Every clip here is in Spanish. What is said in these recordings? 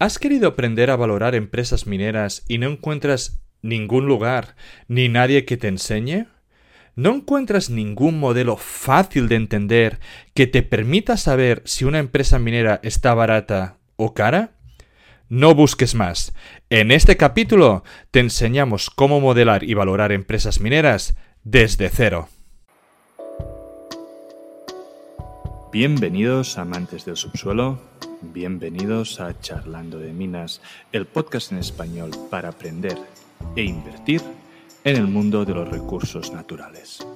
¿Has querido aprender a valorar empresas mineras y no encuentras ningún lugar ni nadie que te enseñe? ¿No encuentras ningún modelo fácil de entender que te permita saber si una empresa minera está barata o cara? No busques más. En este capítulo te enseñamos cómo modelar y valorar empresas mineras desde cero. Bienvenidos amantes del subsuelo, bienvenidos a Charlando de Minas, el podcast en español para aprender e invertir en el mundo de los recursos naturales.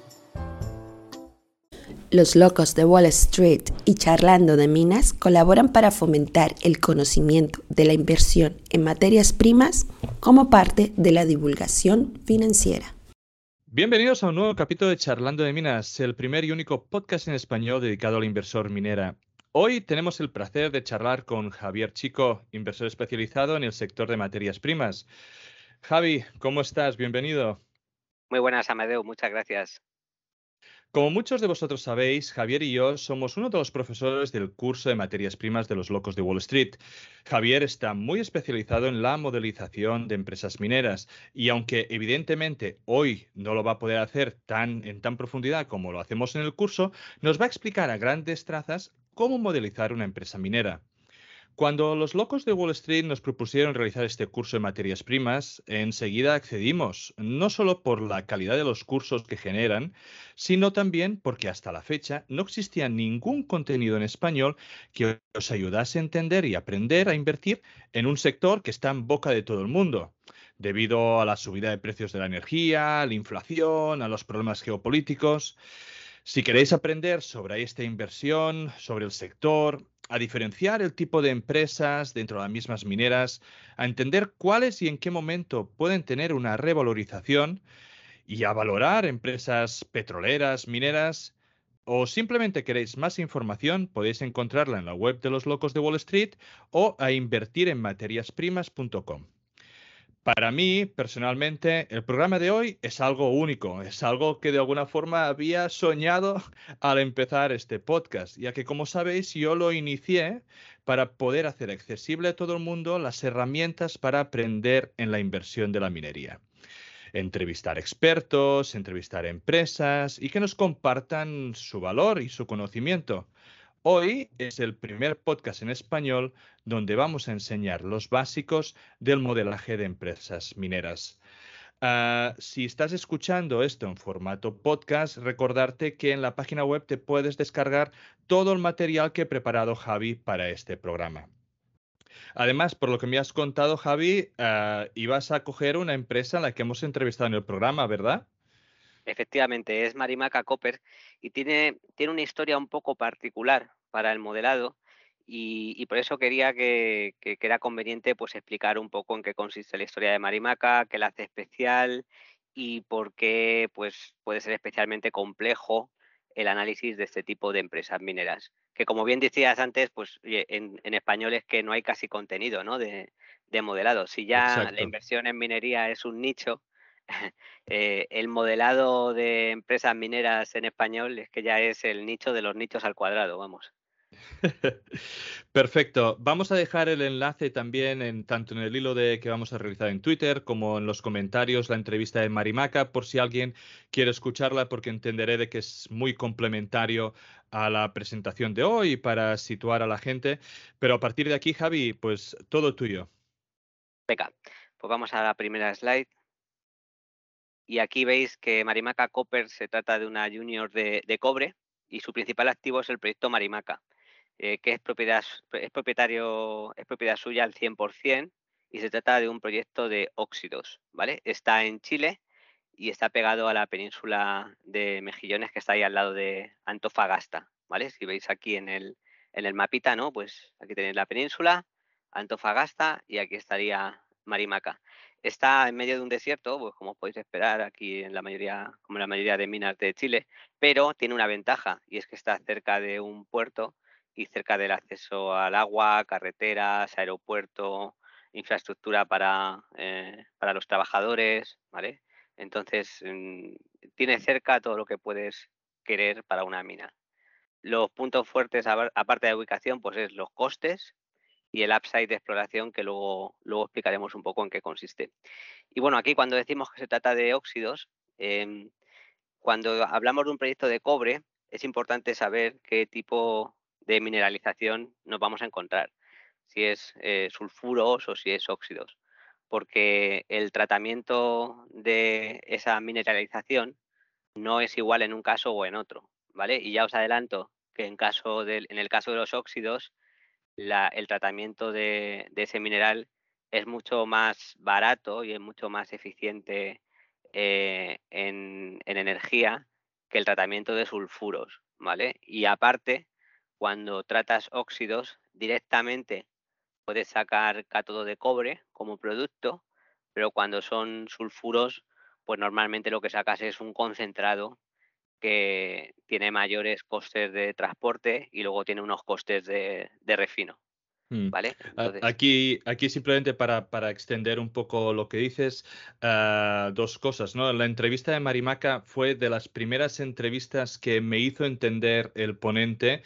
Los locos de Wall Street y Charlando de Minas colaboran para fomentar el conocimiento de la inversión en materias primas como parte de la divulgación financiera. Bienvenidos a un nuevo capítulo de Charlando de Minas, el primer y único podcast en español dedicado al inversor minera. Hoy tenemos el placer de charlar con Javier Chico, inversor especializado en el sector de materias primas. Javi, ¿cómo estás? Bienvenido. Muy buenas, Amadeo. Muchas gracias. Como muchos de vosotros sabéis, Javier y yo somos uno de los profesores del curso de materias primas de los locos de Wall Street. Javier está muy especializado en la modelización de empresas mineras y aunque evidentemente hoy no lo va a poder hacer tan en tan profundidad como lo hacemos en el curso, nos va a explicar a grandes trazas cómo modelizar una empresa minera. Cuando los locos de Wall Street nos propusieron realizar este curso de materias primas, enseguida accedimos, no solo por la calidad de los cursos que generan, sino también porque hasta la fecha no existía ningún contenido en español que os ayudase a entender y aprender a invertir en un sector que está en boca de todo el mundo debido a la subida de precios de la energía, a la inflación, a los problemas geopolíticos. Si queréis aprender sobre esta inversión, sobre el sector, a diferenciar el tipo de empresas dentro de las mismas mineras, a entender cuáles y en qué momento pueden tener una revalorización y a valorar empresas petroleras, mineras, o simplemente queréis más información, podéis encontrarla en la web de los locos de Wall Street o a invertir en materiasprimas.com. Para mí, personalmente, el programa de hoy es algo único, es algo que de alguna forma había soñado al empezar este podcast, ya que como sabéis yo lo inicié para poder hacer accesible a todo el mundo las herramientas para aprender en la inversión de la minería. Entrevistar expertos, entrevistar empresas y que nos compartan su valor y su conocimiento. Hoy es el primer podcast en español donde vamos a enseñar los básicos del modelaje de empresas mineras. Ah, si estás escuchando esto en formato podcast, recordarte que en la página web te puedes descargar todo el material que he preparado Javi para este programa. Además, por lo que me has contado, Javi, ah, ibas a coger una empresa en la que hemos entrevistado en el programa, ¿verdad? Efectivamente, es Marimaca Copper y tiene, tiene una historia un poco particular para el modelado y, por eso quería que, era conveniente pues explicar un poco en qué consiste la historia de Marimaca, qué la hace especial y por qué pues, puede ser especialmente complejo el análisis de este tipo de empresas mineras. Que como bien decías antes, pues en, español es que no hay casi contenido ¿no? de, modelado. Si ya la inversión en minería es un nicho, Eh, el modelado de empresas mineras en español es que ya es el nicho de los nichos al cuadrado, vamos. Perfecto. Vamos a dejar el enlace también en tanto en el hilo de que vamos a realizar en Twitter como en los comentarios la entrevista de Marimaca por si alguien quiere escucharla porque entenderé de que es muy complementario a la presentación de hoy para situar a la gente. Pero a partir de aquí, Javi, pues todo tuyo. Venga, pues vamos a la primera slide. Y aquí veis que Marimaca Copper se trata de una junior de, cobre y su principal activo es el proyecto Marimaca, eh, que es propiedad, es, propietario, es propiedad suya al 100% y se trata de un proyecto de óxidos, ¿vale? Está en Chile y está pegado a la península de Mejillones que está ahí al lado de Antofagasta, ¿vale? Si veis aquí en el, en el mapita, ¿no? Pues aquí tenéis la península, Antofagasta y aquí estaría Marimaca. Está en medio de un desierto, pues como podéis esperar aquí en la mayoría, como la mayoría de minas de Chile, pero tiene una ventaja y es que está cerca de un puerto y cerca del acceso al agua, carreteras, aeropuerto, infraestructura para, eh, para los trabajadores, ¿vale? Entonces, mm, tiene cerca todo lo que puedes querer para una mina. Los puntos fuertes, aparte de la ubicación, pues es los costes, y el upside de exploración que luego, luego explicaremos un poco en qué consiste. Y bueno, aquí cuando decimos que se trata de óxidos, em, cuando hablamos de un proyecto de cobre, es importante saber qué tipo de mineralización nos vamos a encontrar, si es eh, sulfuros o si es óxidos, porque el tratamiento de esa mineralización no es igual en un caso o en otro, ¿vale? Y ya os adelanto que en, caso en el caso de los óxidos, el tratamiento de, ese mineral es mucho más barato y es mucho más eficiente eh, en, energía que el tratamiento de sulfuros, ¿vale? Y aparte, cuando tratas óxidos, directamente puedes sacar cátodo de cobre como producto, pero cuando son sulfuros, pues normalmente lo que sacas es un concentrado que tiene mayores costes de transporte y luego tiene unos costes de, refino. Mm. ¿Vale? Aquí, aquí simplemente para, para, extender un poco lo que dices, ah, dos cosas, ¿no? La entrevista de Marimaca fue de las primeras entrevistas que me hizo entender el ponente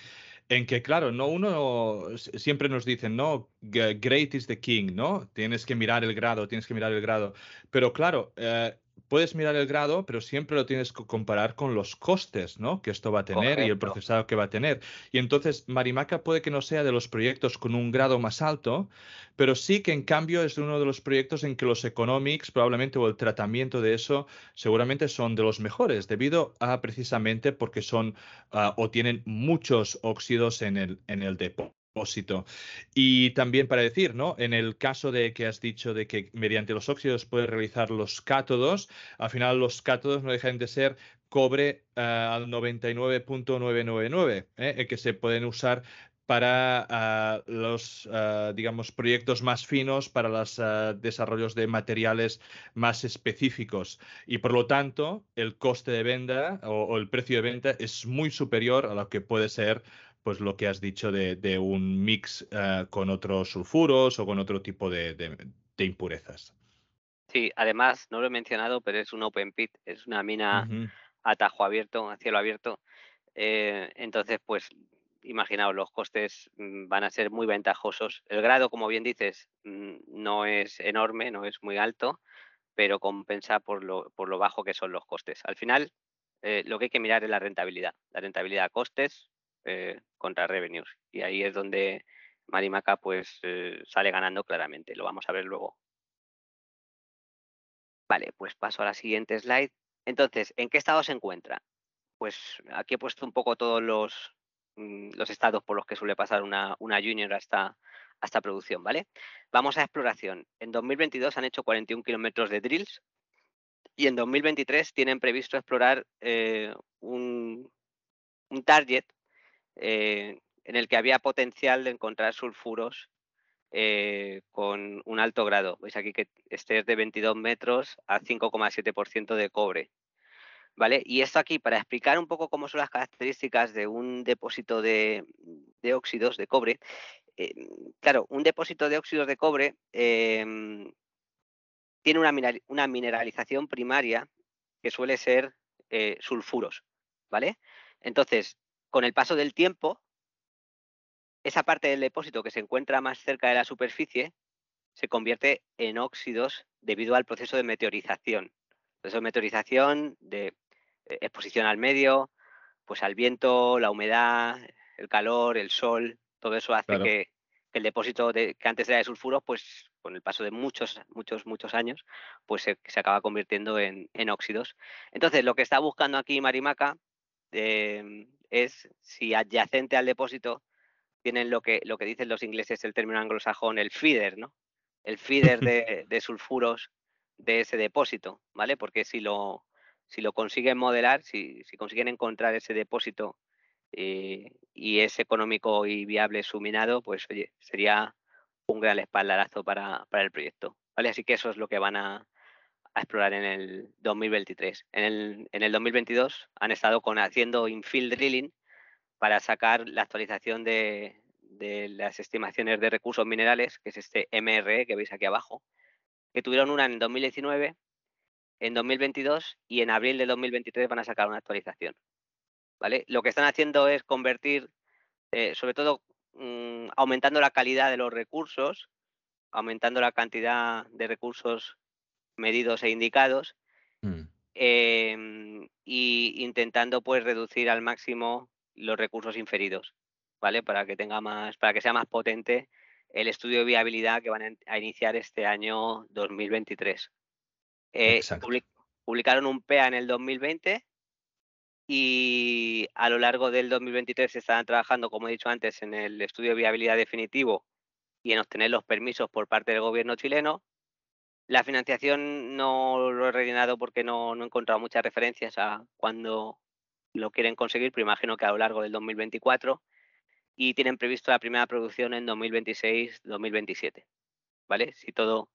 en que, claro, no uno siempre nos dicen, no, great is the king, ¿no? Tienes que mirar el grado, tienes que mirar el grado. Pero claro, eh, puedes mirar el grado, pero siempre lo tienes que comparar con los costes, ¿no? Que esto va a tener y el procesado que va a tener. Y entonces Marimaca puede que no sea de los proyectos con un grado más alto, pero sí que en cambio es uno de los proyectos en que los economics probablemente o el tratamiento de eso seguramente son de los mejores, debido a precisamente porque son ah, o tienen muchos óxidos en el, en el depósito. Y también para decir, ¿no? En el caso de que has dicho de que mediante los óxidos puedes realizar los cátodos, al final los cátodos no dejan de ser cobre eh, al 99.999, ¿eh? que se pueden usar para ah, los, ah, digamos, proyectos más finos, para los ah, desarrollos de materiales más específicos. Y por lo tanto, el coste de venta o, el precio de venta es muy superior a lo que puede ser pues lo que has dicho de, un mix eh, con otros sulfuros o con otro tipo de, impurezas. Sí, además, no lo he mencionado, pero es un open pit, es una mina a tajo abierto, a cielo abierto. Eh, entonces, pues, imaginaos, los costes mm, van a ser muy ventajosos. El grado, como bien dices, mm, no es enorme, no es muy alto, pero compensa por lo, por lo bajo que son los costes. Al final, eh, lo que hay que mirar es la rentabilidad. La rentabilidad a costes eh, contra revenues. Y ahí es donde Marimaca pues eh, sale ganando claramente. Lo vamos a ver luego. Vale, pues paso a la siguiente slide. Entonces, ¿en qué estado se encuentra? Pues aquí he puesto un poco todos los, mm, los estados por los que suele pasar una, una junior hasta, hasta producción, ¿vale? Vamos a exploración. En 2022 han hecho 41 kilómetros de drills y en 2023 tienen previsto explorar eh, un, un target eh, en el que había potencial de encontrar sulfuros eh, con un alto grado. Veis aquí que este es de 22 metros a 5,7% de cobre. ¿Vale? Y esto aquí, para explicar un poco cómo son las características de un depósito de, óxidos de cobre. Eh, claro, un depósito de óxidos de cobre em, tiene una, una, mineralización primaria que suele ser sulfuros, ¿vale? Entonces, con el paso del tiempo, esa parte del depósito que se encuentra más cerca de la superficie se convierte en óxidos debido al proceso de meteorización. Proceso de meteorización, de eh, exposición al medio, pues al viento, la humedad, el calor, el sol, todo eso hace que, el depósito de, que antes era de sulfuros, pues con el paso de muchos, muchos, muchos años, pues se, acaba convirtiendo en, óxidos. Entonces, lo que está buscando aquí Marimaca em, es si adyacente al depósito tienen lo que, lo que dicen los ingleses, el término anglosajón, el feeder, ¿no? El feeder de, sulfuros de ese depósito, ¿vale? Porque si lo, si lo consiguen modelar, si, consiguen encontrar ese depósito eh, y es económico y viable su minado, pues oye, sería un gran espaldarazo para, para el proyecto. ¿vale? Así que eso es lo que van a, a explorar en el 2023. En el, en el 2022 han estado con, haciendo infill drilling para sacar la actualización de, las estimaciones de recursos minerales, que es este MRE que veis aquí abajo, que tuvieron una en 2019, en 2022 y en abril de 2023 van a sacar una actualización. ¿vale? Lo que están haciendo es convertir, eh, sobre todo mm, aumentando la calidad de los recursos, aumentando la cantidad de recursos medidos e indicados mm. em, y intentando pues reducir al máximo los recursos inferidos, ¿vale? Para que tenga más, para que sea más potente el estudio de viabilidad que van a iniciar este año 2023. Eh, publicaron un PEA en el 2020 y a lo largo del 2023 estarán trabajando, como he dicho antes, en el estudio de viabilidad definitivo y en obtener los permisos por parte del gobierno chileno. La financiación no lo he rellenado porque no, no he encontrado muchas referencias a cuándo lo quieren conseguir, pero imagino que a lo largo del 2024 y tienen previsto la primera producción en 2026-2027, ¿vale? Si todo,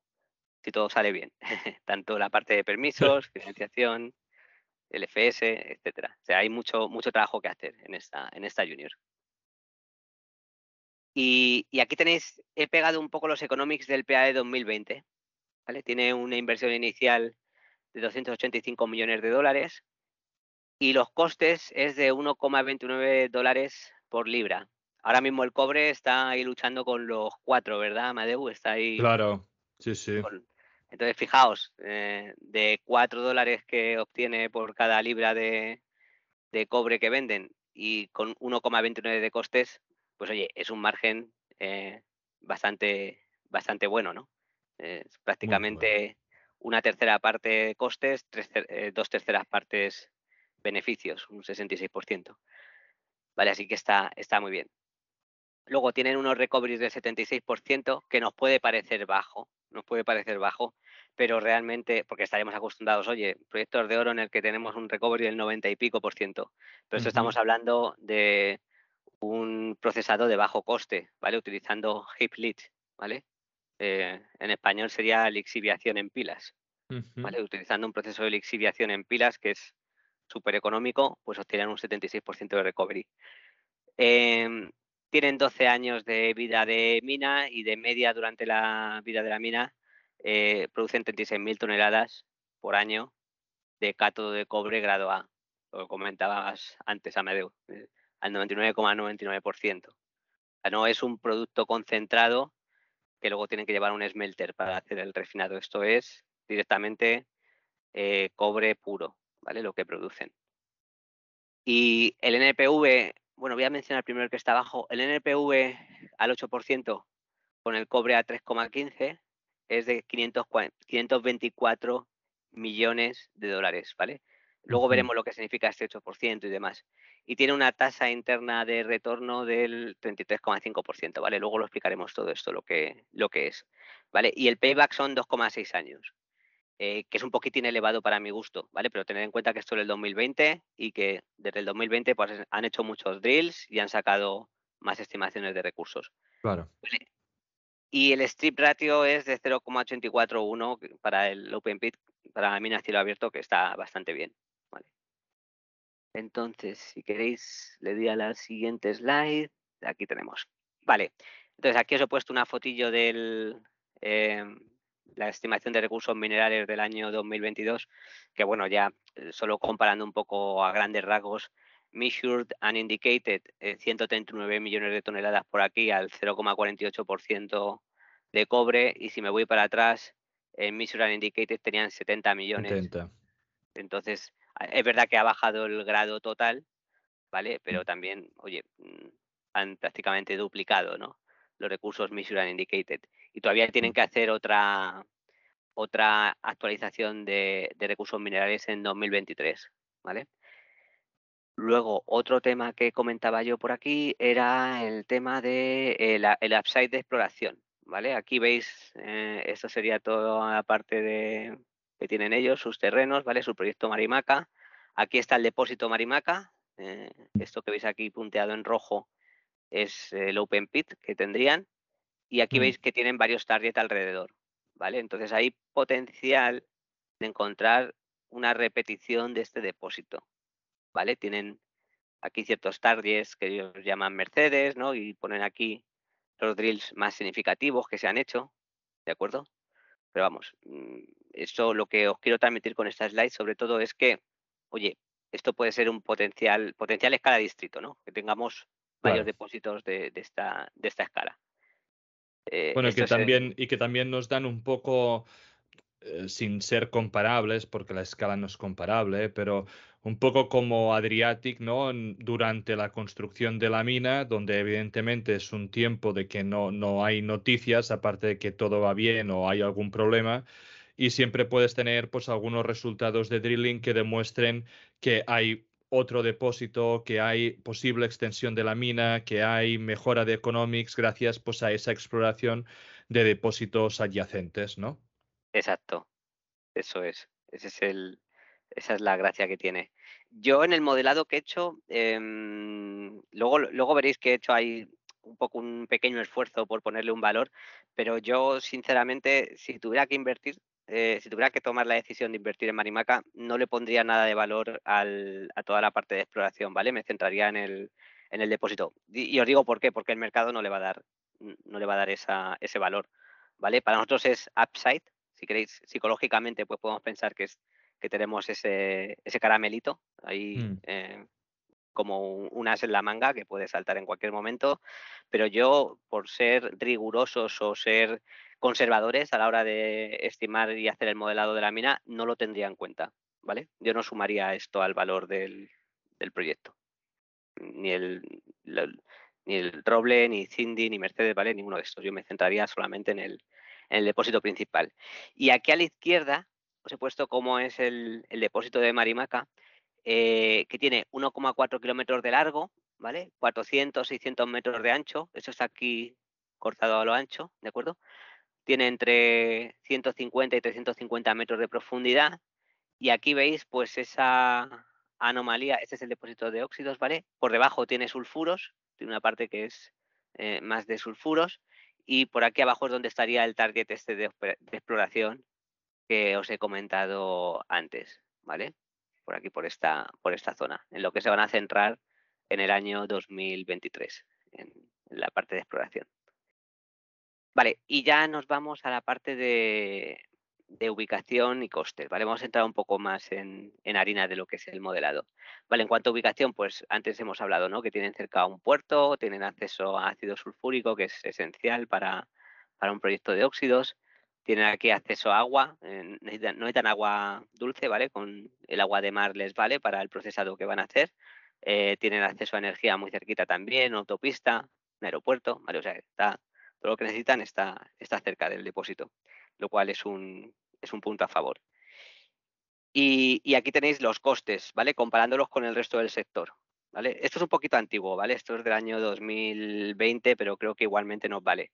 si todo sale bien, tanto la parte de permisos, financiación, el FS, etcétera. O sea, hay mucho, mucho trabajo que hacer en esta, en esta junior. Y, aquí tenéis, he pegado un poco los economics del PAE 2020. ¿Vale? Tiene una inversión inicial de 285 millones de dólares y los costes es de 1,29 dólares por libra. Ahora mismo el cobre está ahí luchando con los cuatro, ¿verdad, Amadeu? Está ahí. Claro, sí, sí. Entonces, fijaos, eh, de 4 dólares que obtiene por cada libra de, cobre que venden y con 1,29 de costes, pues oye, es un margen eh, bastante, bastante bueno, ¿no? Es prácticamente una tercera parte costes, eh, dos terceras partes beneficios, un 66%. Vale, así que está, está muy bien. Luego tienen unos recoveries del 76% que nos puede parecer bajo, nos puede parecer bajo, pero realmente, porque estaríamos acostumbrados, oye, proyectos de oro en el que tenemos un recovery del 90 y pico por ciento, pero esto estamos hablando de un procesado de bajo coste, ¿vale? Utilizando heap lead, ¿vale? Eh, en español sería lixiviación en pilas, ¿vale? Utilizando un proceso de lixiviación en pilas que es súper económico, pues obtienen un 76% de recovery. Em, tienen 12 años de vida de mina y de media durante la vida de la mina eh, producen 36.000 toneladas por año de cátodo de cobre grado A. Lo comentabas antes, Amedeo, eh, al 99,99%. no es un producto concentrado que luego tienen que llevar un smelter para hacer el refinado. Esto es directamente eh, cobre puro, ¿vale? Lo que producen. Y el NPV bueno, voy a mencionar primero el que está abajo. El NPV al 8% con el cobre a 3,15 es de 524 millones de dólares, ¿vale? Luego veremos lo que significa este 8% y demás. Y tiene una tasa interna de retorno del 33,5%, ¿vale? Luego lo explicaremos todo esto, lo que, lo que es, ¿vale? Y el payback son 2,6 años. Eh, que es un poquitín elevado para mi gusto, ¿vale? Pero tener en cuenta que esto es el 2020 y que desde el 2020 pues, han hecho muchos drills y han sacado más estimaciones de recursos. Claro. Y el strip ratio es de 0,841 para el open pit, para la mina cielo abierto, que está bastante bien. ¿Vale? Entonces, si queréis, le doy a la siguiente slide. Aquí tenemos. Vale. Entonces, aquí os he puesto una fotillo del, em, la estimación de recursos minerales del año 2022, que bueno, ya eh, solo comparando un poco a grandes rasgos, measured and indicated 139 eh, millones de toneladas por aquí al 0,48% de cobre y si me voy para atrás, en measured and indicated tenían 70 millones. Entonces, es verdad que ha bajado el grado total, ¿vale? Pero mm. también, oye, mm, han prácticamente duplicado, ¿no? Los recursos and indicated y todavía tienen mm. que hacer otra, otra actualización de, recursos minerales en 2023, ¿vale? Luego, otro tema que comentaba yo por aquí era el tema de el, upside de exploración, ¿vale? Aquí veis, eh, esto sería toda la parte de, que tienen ellos, sus terrenos, ¿vale? Su proyecto Marimaca. Aquí está el depósito Marimaca. Eh, esto que veis aquí punteado en rojo es el open pit que tendrían y aquí mm. veis que tienen varios targets alrededor, ¿vale? Entonces hay potencial de encontrar una repetición de este depósito, ¿vale? Tienen aquí ciertos targets que ellos llaman Mercedes, ¿no? Y ponen aquí los drills más significativos que se han hecho, ¿de acuerdo? Pero vamos, mm, eso lo que os quiero transmitir con esta slide sobre todo es que, oye, esto puede ser un potencial, potencial escala distrito, ¿no? Que tengamos varios depósitos de, esta, de esta escala. Eh, bueno, que también, y que también nos dan un poco, eh, sin ser comparables, porque la escala no es comparable, pero un poco como Adriatic, ¿no? Durante la construcción de la mina, donde evidentemente es un tiempo de que no, no hay noticias, aparte de que todo va bien o hay algún problema, y siempre puedes tener pues algunos resultados de drilling que demuestren que hay otro depósito, que hay posible extensión de la mina, que hay mejora de economics gracias pues a esa exploración de depósitos adyacentes, ¿no? Exacto, eso es, ese es el, esa es la gracia que tiene. Yo en el modelado que he hecho, em, luego, luego veréis que he hecho ahí un poco un pequeño esfuerzo por ponerle un valor, pero yo sinceramente, si tuviera que invertir, eh, si tuviera que tomar la decisión de invertir en Marimaca, no le pondría nada de valor a toda la parte de exploración, ¿vale? Me centraría en el, en el depósito. Y, os digo por qué, porque el mercado no le va a dar, no le va a dar ese valor, ¿vale? Para nosotros es upside, si queréis, psicológicamente, pues podemos pensar que es que tenemos ese, ese caramelito ahí mm. eh, como un as en la manga que puede saltar en cualquier momento, pero yo por ser rigurosos o ser conservadores a la hora de estimar y hacer el modelado de la mina, no lo tendría en cuenta, ¿vale? Yo no sumaría esto al valor del, proyecto. Ni el, ni el Roble, ni Cindy, ni Mercedes, ¿vale? Ninguno de estos. Yo me centraría solamente en el, en el depósito principal. Y aquí a la izquierda os he puesto cómo es el, depósito de Marimaca, eh, que tiene 1,4 kilómetros de largo, ¿vale? 400, 600 metros de ancho, eso está aquí cortado a lo ancho, ¿de acuerdo? Tiene entre 150 y 350 metros de profundidad y aquí veis pues esa anomalía, este es el depósito de óxidos, ¿vale? Por debajo tiene sulfuros, tiene una parte que es eh, más de sulfuros y por aquí abajo es donde estaría el target este de exploración que os he comentado antes, ¿vale? Por aquí, por esta, por esta zona, en lo que se van a centrar en el año 2023, en, la parte de exploración. Vale, y ya nos vamos a la parte de, ubicación y costes, ¿vale? Vamos a entrar un poco más en, harina de lo que es el modelado. Vale, en cuanto a ubicación, pues antes hemos hablado, ¿no? Que tienen cerca un puerto, tienen acceso a ácido sulfúrico, que es esencial para, para un proyecto de óxidos tienen aquí acceso a agua, eh, no necesitan agua dulce, ¿vale? Con el agua de mar les vale para el procesado que van a hacer. Eh, tienen acceso a energía muy cerquita también, autopista, un aeropuerto, ¿vale? O sea, está, todo lo que necesitan está, está cerca del depósito, lo cual es un, es un punto a favor. Y, aquí tenéis los costes, ¿vale? Comparándolos con el resto del sector, Esto es un poquito antiguo, ¿vale? Esto es del año 2020, pero creo que igualmente nos vale.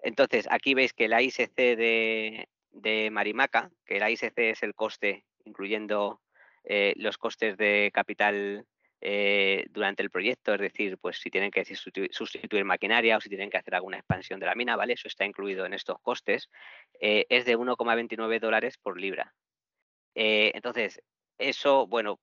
Entonces, aquí veis que la ISC de, Marimaca, que la ISC es el coste, incluyendo eh, los costes de capital eh, durante el proyecto, es decir, pues si tienen que sustituir, maquinaria o si tienen que hacer alguna expansión de la mina, ¿vale? Eso está incluido en estos costes, eh, es de 1,29 dólares por libra. entonces, eso, bueno,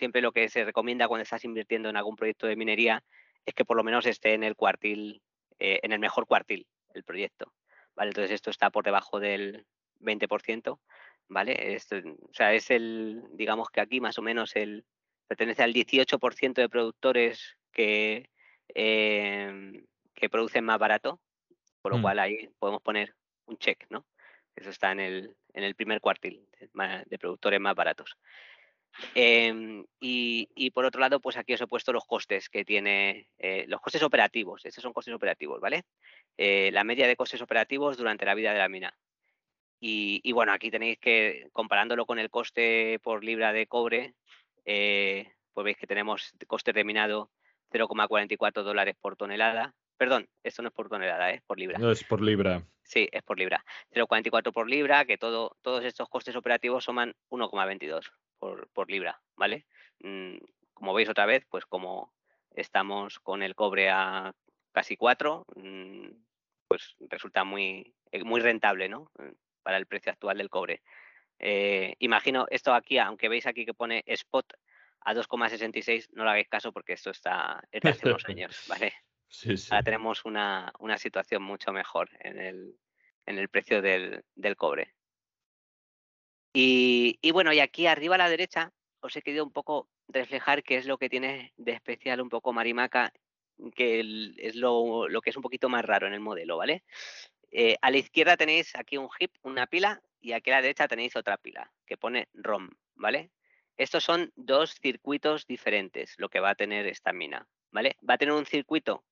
siempre lo que se recomienda cuando estás invirtiendo en algún proyecto de minería es que por lo menos esté en el cuartil, en el mejor cuartil, el proyecto. ¿vale? Entonces esto está por debajo del 20%, ¿vale? Esto, o sea, es el, digamos que aquí más o menos el, pertenece al 18% de productores que, em, que producen más barato, por lo mm. cual ahí podemos poner un check, ¿no? Eso está en el, en el primer cuartil de productores más baratos. Em, y, por otro lado, pues aquí os he puesto los costes que tiene, eh, los costes operativos, estos son costes operativos, ¿vale? Eh, la media de costes operativos durante la vida de la mina. Y, bueno, aquí tenéis que, comparándolo con el coste por libra de cobre, eh, pues veis que tenemos coste de minado 0,44 dólares por tonelada. Perdón, esto no es por tonelada, es por libra. No es por libra. Sí, es por libra. 0,44 por libra, que todo, todos estos costes operativos suman 1,22 por, libra, ¿vale? Mm, como veis otra vez, pues como estamos con el cobre a casi 4, mm, pues resulta muy, eh, muy rentable, ¿no? Mm, para el precio actual del cobre. Eh, imagino esto aquí, aunque veis aquí que pone spot a 2,66, no lo hagáis caso porque esto está desde hace unos años, ¿vale? Sí, sí. Ahora tenemos una, situación mucho mejor en el, en el precio del, del cobre. Y, bueno, y aquí arriba a la derecha os he querido un poco reflejar qué es lo que tiene de especial un poco Marimaca que es lo, que es un poquito más raro en el modelo, ¿vale? Eh, a la izquierda tenéis aquí un heap, una pila, y aquí a la derecha tenéis otra pila que pone ROM, ¿vale? Estos son dos circuitos diferentes, lo que va a tener esta mina, ¿vale? Va a tener un circuito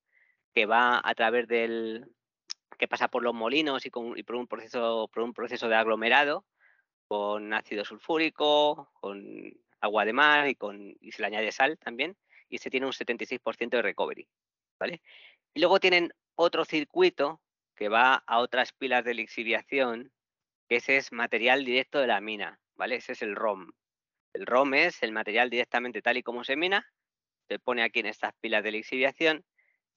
que va a través del, que pasa por los molinos y, por, un proceso, por un proceso de aglomerado con ácido sulfúrico, con agua de mar y, con, y se le añade sal también, y se tiene un 76% de recovery, ¿vale? Y luego tienen otro circuito que va a otras pilas de lixiviación, que ese es material directo de la mina, ¿vale? Ese es el ROM. El ROM es el material directamente tal y como se mina, se pone aquí en estas pilas de lixiviación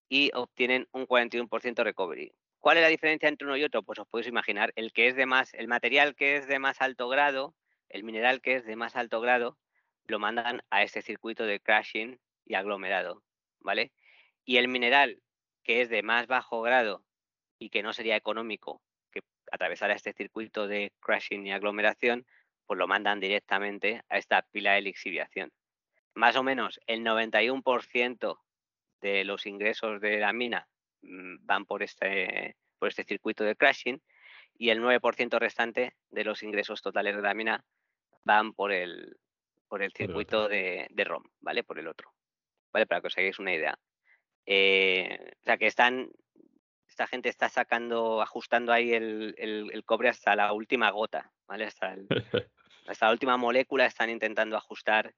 y obtienen un 41% de recovery. ¿Cuál es la diferencia entre uno y otro? Pues os podéis imaginar, el que es de más, el material que es de más alto grado, el mineral que es de más alto grado, lo mandan a este circuito de crashing y aglomerado, ¿vale? Y el mineral que es de más bajo grado y que no sería económico que atravesara este circuito de crashing y aglomeración, pues lo mandan directamente a esta pila de lixiviación. Más o menos el 91% de los ingresos de la mina van por este, por este circuito de crashing y el 9% restante de los ingresos totales de la mina van por el, por el circuito de, ROM, ¿vale? Por el otro. ¿Vale? Para que os hagáis una idea. Eh, o sea que están, esta gente está sacando, ajustando ahí el, cobre hasta la última gota, ¿vale? Hasta, hasta la última molécula están intentando ajustar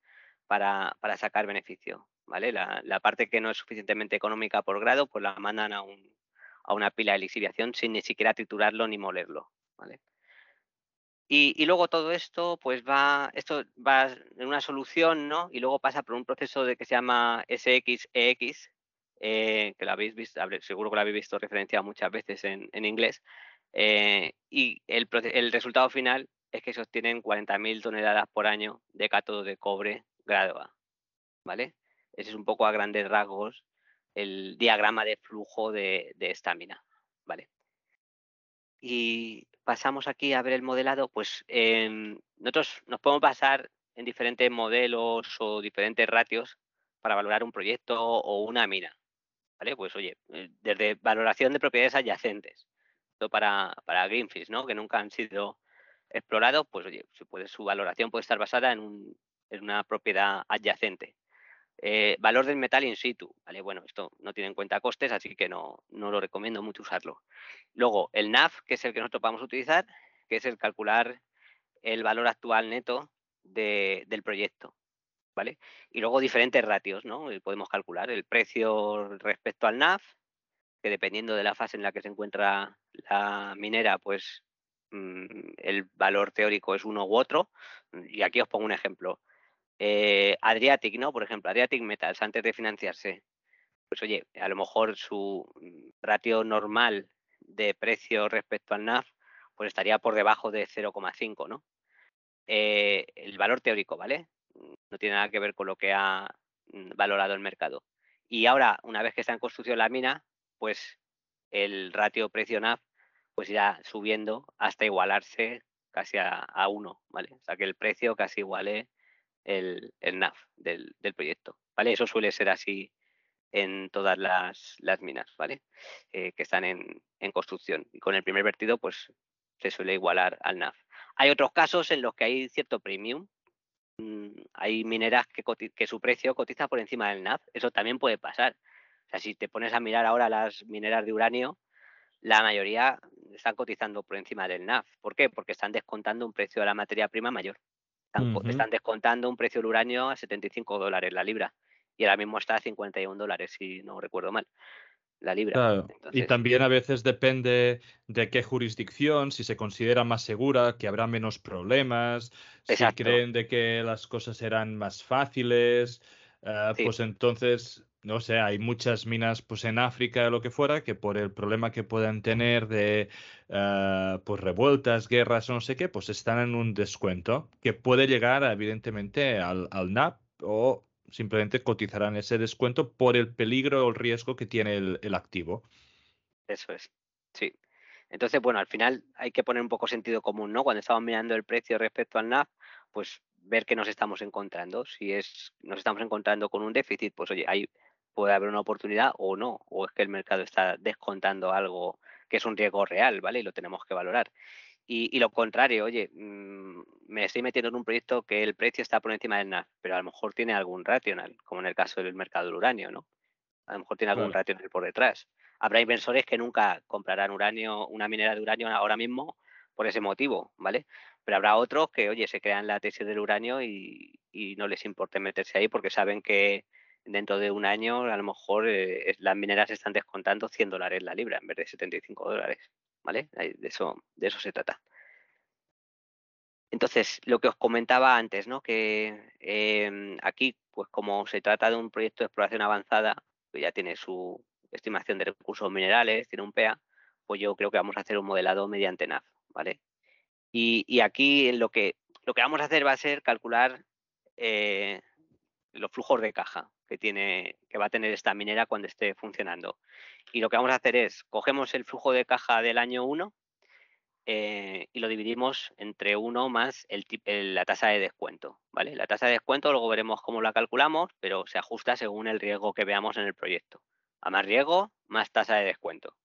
para, para sacar beneficio. ¿Vale? La, parte que no es suficientemente económica por grado, pues la mandan a, un, a una pila de lixiviación sin ni siquiera triturarlo ni molerlo, ¿vale? Y, luego todo esto, pues va, esto va en una solución, ¿no? Y luego pasa por un proceso de que se llama SXEX, eh, que lo habéis visto, seguro que lo habéis visto referenciado muchas veces en, inglés. Eh, y el, el, resultado final es que se obtienen 40.000 toneladas por año de cátodo de cobre grado A, ¿vale? Ese es un poco a grandes rasgos el diagrama de flujo de, esta mina. ¿vale? Y pasamos aquí a ver el modelado, pues em, nosotros nos podemos basar en diferentes modelos o diferentes ratios para valorar un proyecto o una mina. ¿Vale? Pues oye, eh, desde valoración de propiedades adyacentes, para, para Greenfields, ¿no? Que nunca han sido explorados, pues oye, su valoración puede estar basada en una propiedad adyacente. Eh, valor del metal in situ, ¿vale? Bueno, esto no tiene en cuenta costes, así que no, no lo recomiendo mucho usarlo. Luego, el NAV, que es el que nosotros vamos a utilizar, que es el calcular el valor actual neto del proyecto, ¿vale? Y luego diferentes ratios, ¿no? Podemos calcular el precio respecto al NAV, que dependiendo de la fase en la que se encuentra la minera, pues mm, el valor teórico es uno u otro. Y aquí os pongo un ejemplo eh, Adriatic, ¿no? Por ejemplo, Adriatic Metals, antes de financiarse, pues oye, a lo mejor su mm, ratio normal de precio respecto al NAF, pues estaría por debajo de 0,5, ¿no? Eh, el valor teórico, ¿vale? No tiene nada que ver con lo que ha mm, valorado el mercado. Y ahora, una vez que está en construcción la mina, pues el ratio precio-NAF pues irá subiendo hasta igualarse casi a, a 1, ¿vale? O sea que el precio casi iguale el, el NAV del, proyecto, ¿vale? Eso suele ser así en todas las, minas, ¿vale? Eh, que están en, construcción. Y con el primer vertido, pues se suele igualar al NAV. Hay otros casos en los que hay cierto premium. Mm, hay mineras que, su precio cotiza por encima del NAV. Eso también puede pasar. O sea, si te pones a mirar ahora las mineras de uranio, la mayoría están cotizando por encima del NAV. ¿Por qué? Porque están descontando un precio de la materia prima mayor. Están, descontando un precio del uranio a 75 dólares la libra. Y ahora mismo está a 51 dólares, si no recuerdo mal, la libra. Y también a veces depende de qué jurisdicción, si se considera más segura, que habrá menos problemas, si creen de que las cosas serán más fáciles, eh, pues entonces no sé, hay muchas minas pues en África o lo que fuera que por el problema que puedan tener de uh, pues revueltas, guerras o no sé qué, pues están en un descuento que puede llegar evidentemente al, al NAP o simplemente cotizarán ese descuento por el peligro o el riesgo que tiene el, el activo. Eso es, sí. Entonces, bueno, al final hay que poner un poco sentido común, ¿no? Cuando estamos mirando el precio respecto al NAP, pues ver qué nos estamos encontrando. Si es, nos estamos encontrando con un déficit, pues oye, hay puede haber una oportunidad o no, o es que el mercado está descontando algo que es un riesgo real, ¿vale? Y lo tenemos que valorar. Y, lo contrario, oye, mm, me estoy metiendo en un proyecto que el precio está por encima del NAV, pero a lo mejor tiene algún racional, como en el caso del mercado del uranio, ¿no? A lo mejor tiene algún racional por detrás. Habrá inversores que nunca comprarán uranio, una minera de uranio ahora mismo por ese motivo, ¿vale? Pero habrá otros que, oye, se crean la tesis del uranio y, no les importa meterse ahí porque saben que dentro de un año a lo mejor eh, las mineras están descontando 100 dólares la libra en vez de 75 dólares, ¿vale? De eso, de eso se trata. Entonces, lo que os comentaba antes, ¿no? Que em, aquí, pues como se trata de un proyecto de exploración avanzada, que ya tiene su estimación de recursos minerales, tiene un PEA, pues yo creo que vamos a hacer un modelado mediante NAV, ¿vale? Y, aquí lo que, lo que vamos a hacer va a ser calcular eh, los flujos de caja que, tiene, que va a tener esta minera cuando esté funcionando. Y lo que vamos a hacer es, cogemos el flujo de caja del año 1 eh, y lo dividimos entre 1 más la tasa de descuento. ¿vale? La tasa de descuento luego veremos cómo la calculamos, pero se ajusta según el riesgo que veamos en el proyecto. A más riesgo, más tasa de descuento.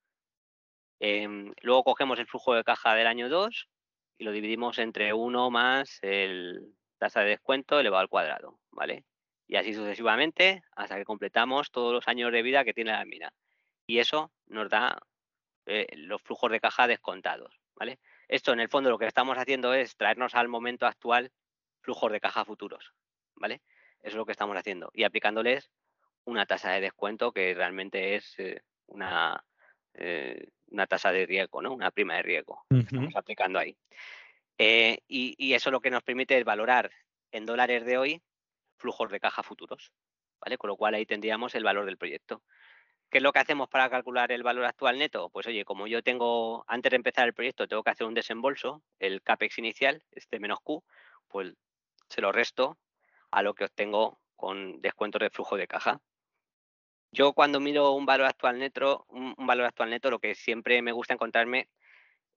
Em, luego cogemos el flujo de caja del año 2 y lo dividimos entre 1 más el tasa de descuento elevado al cuadrado, ¿vale? Y así sucesivamente hasta que completamos todos los años de vida que tiene la mina. Y eso nos da eh, los flujos de caja descontados, ¿vale? Esto en el fondo lo que estamos haciendo es traernos al momento actual flujos de caja futuros, ¿vale? Eso es lo que estamos haciendo y aplicándoles una tasa de descuento que realmente es eh, una, eh, una tasa de riesgo, ¿no? Una prima de riesgo que estamos aplicando ahí. Eh, y, eso lo que nos permite es valorar en dólares de hoy flujos de caja futuros, ¿vale? Con lo cual ahí tendríamos el valor del proyecto. ¿Qué es lo que hacemos para calcular el valor actual neto? Pues oye, como yo tengo, antes de empezar el proyecto, tengo que hacer un desembolso, el CAPEX inicial, este menos Q, pues se lo resto a lo que obtengo con descuentos de flujo de caja. Yo cuando miro un valor actual neto, un, valor actual neto, lo que siempre me gusta encontrarme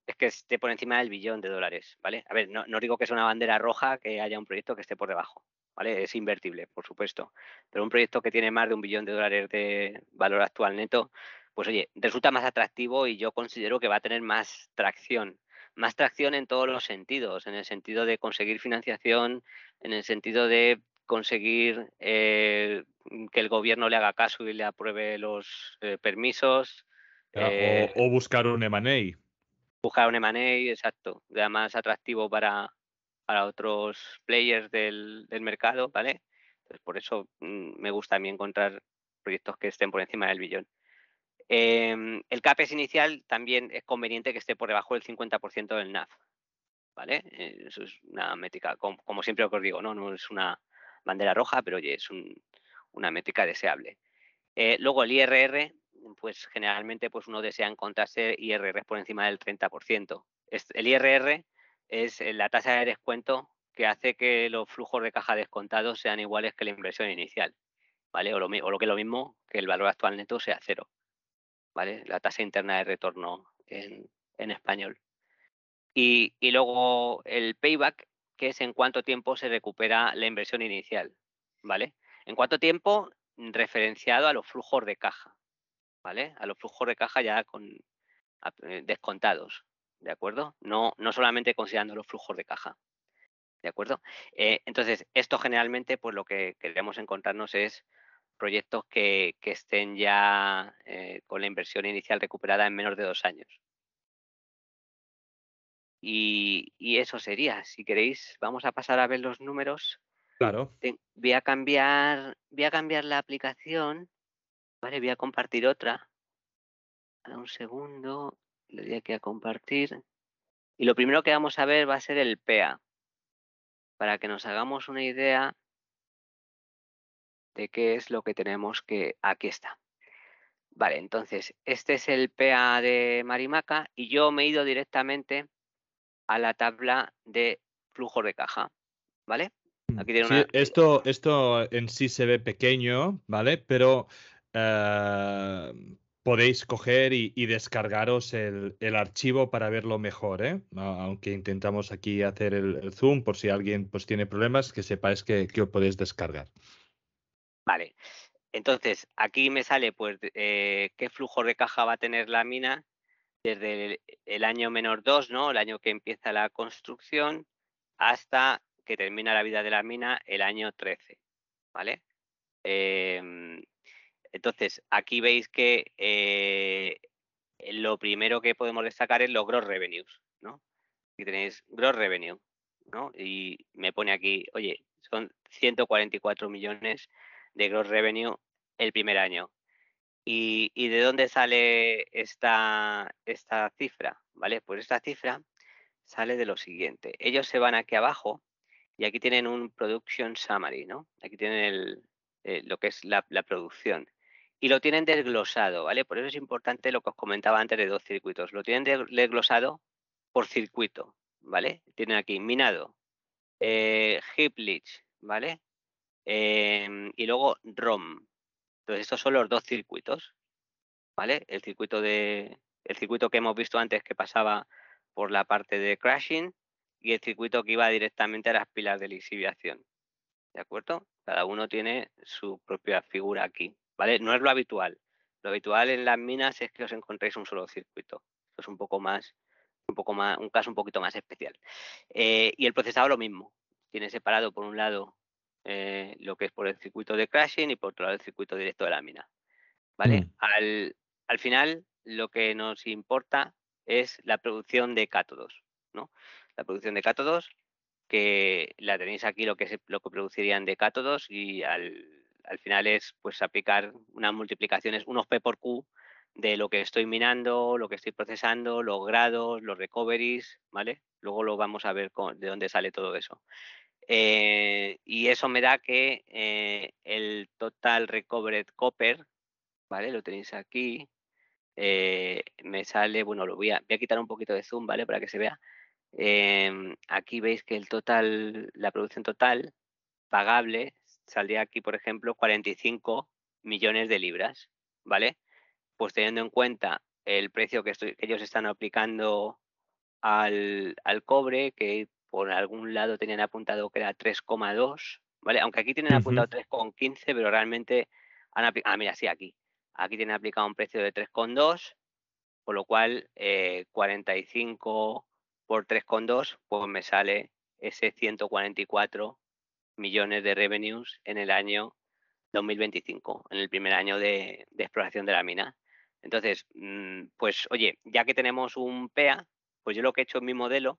es que esté por encima del billón de dólares, ¿vale? A ver, no, digo que es una bandera roja que haya un proyecto que esté por debajo, ¿vale? Es invertible, por supuesto. Pero un proyecto que tiene más de un billón de dólares de valor actual neto, pues oye, resulta más atractivo y yo considero que va a tener más tracción. Más tracción en todos los sentidos, en el sentido de conseguir financiación, en el sentido de conseguir eh, que el gobierno le haga caso y le apruebe los eh, permisos. Eh, o, buscar un M&A. Buscar un M&A, exacto, ya más atractivo para, para otros players del, mercado, ¿vale? por eso mm, me gusta a mí encontrar proyectos que estén por encima del billón. Em, el CAPEX inicial también es conveniente que esté por debajo del 50% del NAV, ¿vale? Eso es una métrica, como, siempre os digo, ¿no? No es una bandera roja, pero oye, es una métrica deseable. Eh, luego el IRR, pues generalmente pues uno desea encontrarse IRR por encima del 30%. El IRR es eh, la tasa de descuento que hace que los flujos de caja descontados sean iguales que la inversión inicial, ¿vale? O lo, que es lo mismo que el valor actual neto sea cero, ¿vale? La tasa interna de retorno en, español. Y, y, luego el payback que es en cuánto tiempo se recupera la inversión inicial, ¿vale? En cuánto tiempo referenciado a los flujos de caja, ¿vale? A los flujos de caja ya con eh, descontados, ¿de acuerdo? No, no solamente considerando los flujos de caja, ¿de acuerdo? Eh, entonces, esto generalmente, pues lo que queremos encontrarnos es proyectos que, estén ya eh, con la inversión inicial recuperada en menos de dos años, y, eso sería. Si queréis, vamos a pasar a ver los números. Claro. Voy a cambiar, voy a cambiar la aplicación. Vale, voy a compartir otra. un segundo. Le doy aquí a compartir. Y lo primero que vamos a ver va a ser el PA. Para que nos hagamos una idea de qué es lo que tenemos que. Aquí está. Vale, entonces, este es el PA de Marimaca y yo me he ido directamente a la tabla de flujo de caja, ¿vale? Mm, Aquí tiene esto, esto en sí se ve pequeño, ¿vale? Pero eh, podéis coger y, descargaros el, archivo para verlo mejor, ¿eh? Aunque intentamos aquí hacer el, zoom por si alguien pues, tiene problemas, que sepáis que, que, podéis descargar. Vale. Entonces, aquí me sale pues eh, qué flujo de caja va a tener la mina desde el, año menor 2, ¿no? El año que empieza la construcción, hasta que termina la vida de la mina el año 13, ¿vale? Em, entonces, aquí veis que eh, lo primero que podemos destacar es los gross revenues, ¿no? Aquí tenéis gross revenue, ¿no? Y me pone aquí, oye, son 144 millones de gross revenue el primer año. ¿Y, de dónde sale esta, esta cifra? ¿Vale? Pues esta cifra sale de lo siguiente. Ellos se van aquí abajo y aquí tienen un production summary, ¿no? Aquí tienen eh, lo que es la, producción. Y lo tienen desglosado, ¿vale? Por eso es importante lo que os comentaba antes de dos circuitos. Lo tienen desglosado por circuito, ¿vale? Tienen aquí minado, eh, heap leach, ¿vale? Em, y luego ROM. Entonces, estos son los dos circuitos, ¿vale? El circuito de el circuito que hemos visto antes que pasaba por la parte de crashing y el circuito que iba directamente a las pilas de lixiviación. ¿De acuerdo? Cada uno tiene su propia figura aquí, ¿vale? No es lo habitual. Lo habitual en las minas es que os encontréis un solo circuito. Esto es un poco más, un poco más, un caso un poquito más especial. Eh, y el procesador lo mismo. Tiene separado por un lado eh, lo que es por el circuito de crashing y por otro lado el circuito directo de la mina. ¿Vale? Mm. Al, al, final, lo que nos importa es la producción de cátodos, ¿no? La producción de cátodos, que la tenéis aquí lo que es lo que producirían de cátodos, y al, al final es pues aplicar unas multiplicaciones, unos P por Q de lo que estoy minando, lo que estoy procesando, los grados, los recoveries, ¿vale? Luego lo vamos a ver de dónde sale todo eso. Eh, y eso me da que eh, el total recovered copper, ¿vale? Lo tenéis aquí. Eh, me sale, bueno, lo voy a, voy a quitar un poquito de zoom, ¿vale? Para que se vea. Em, aquí veis que el total, la producción total pagable saldría aquí, por ejemplo, 45 millones de libras, ¿vale? Pues teniendo en cuenta el precio que, estoy, que ellos están aplicando al, al cobre, que por algún lado tenían apuntado que era 3,2, ¿vale? Aunque aquí tienen apuntado 3,15, pero realmente han aplicado, ah, mira, sí, aquí. Aquí tienen aplicado un precio de 3,2, por lo cual 45 eh, por 3,2, pues me sale ese 144 millones de revenues en el año 2025, en el primer año de, exploración de la mina. Entonces, mm, pues oye, ya que tenemos un PEA, pues yo lo que he hecho en mi modelo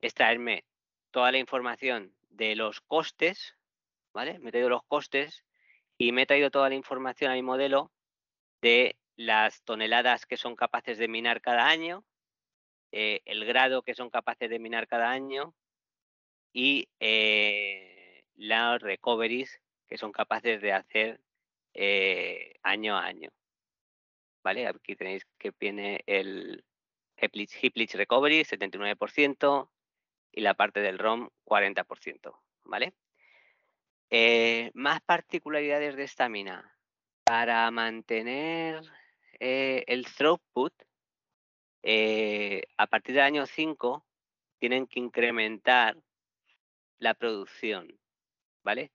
es traerme toda la información de los costes, ¿vale? Me he traído los costes y me he traído toda la información a mi modelo de las toneladas que son capaces de minar cada año, eh, el grado que son capaces de minar cada año y eh, las recoveries que son capaces de hacer eh, año a año. ¿Vale? Aquí tenéis que viene el leach recovery, 79%, y la parte del ROM 40%, ¿vale? Eh, más particularidades de esta mina. Para mantener eh, el throughput, a partir del año 5 tienen que incrementar la producción, ¿vale?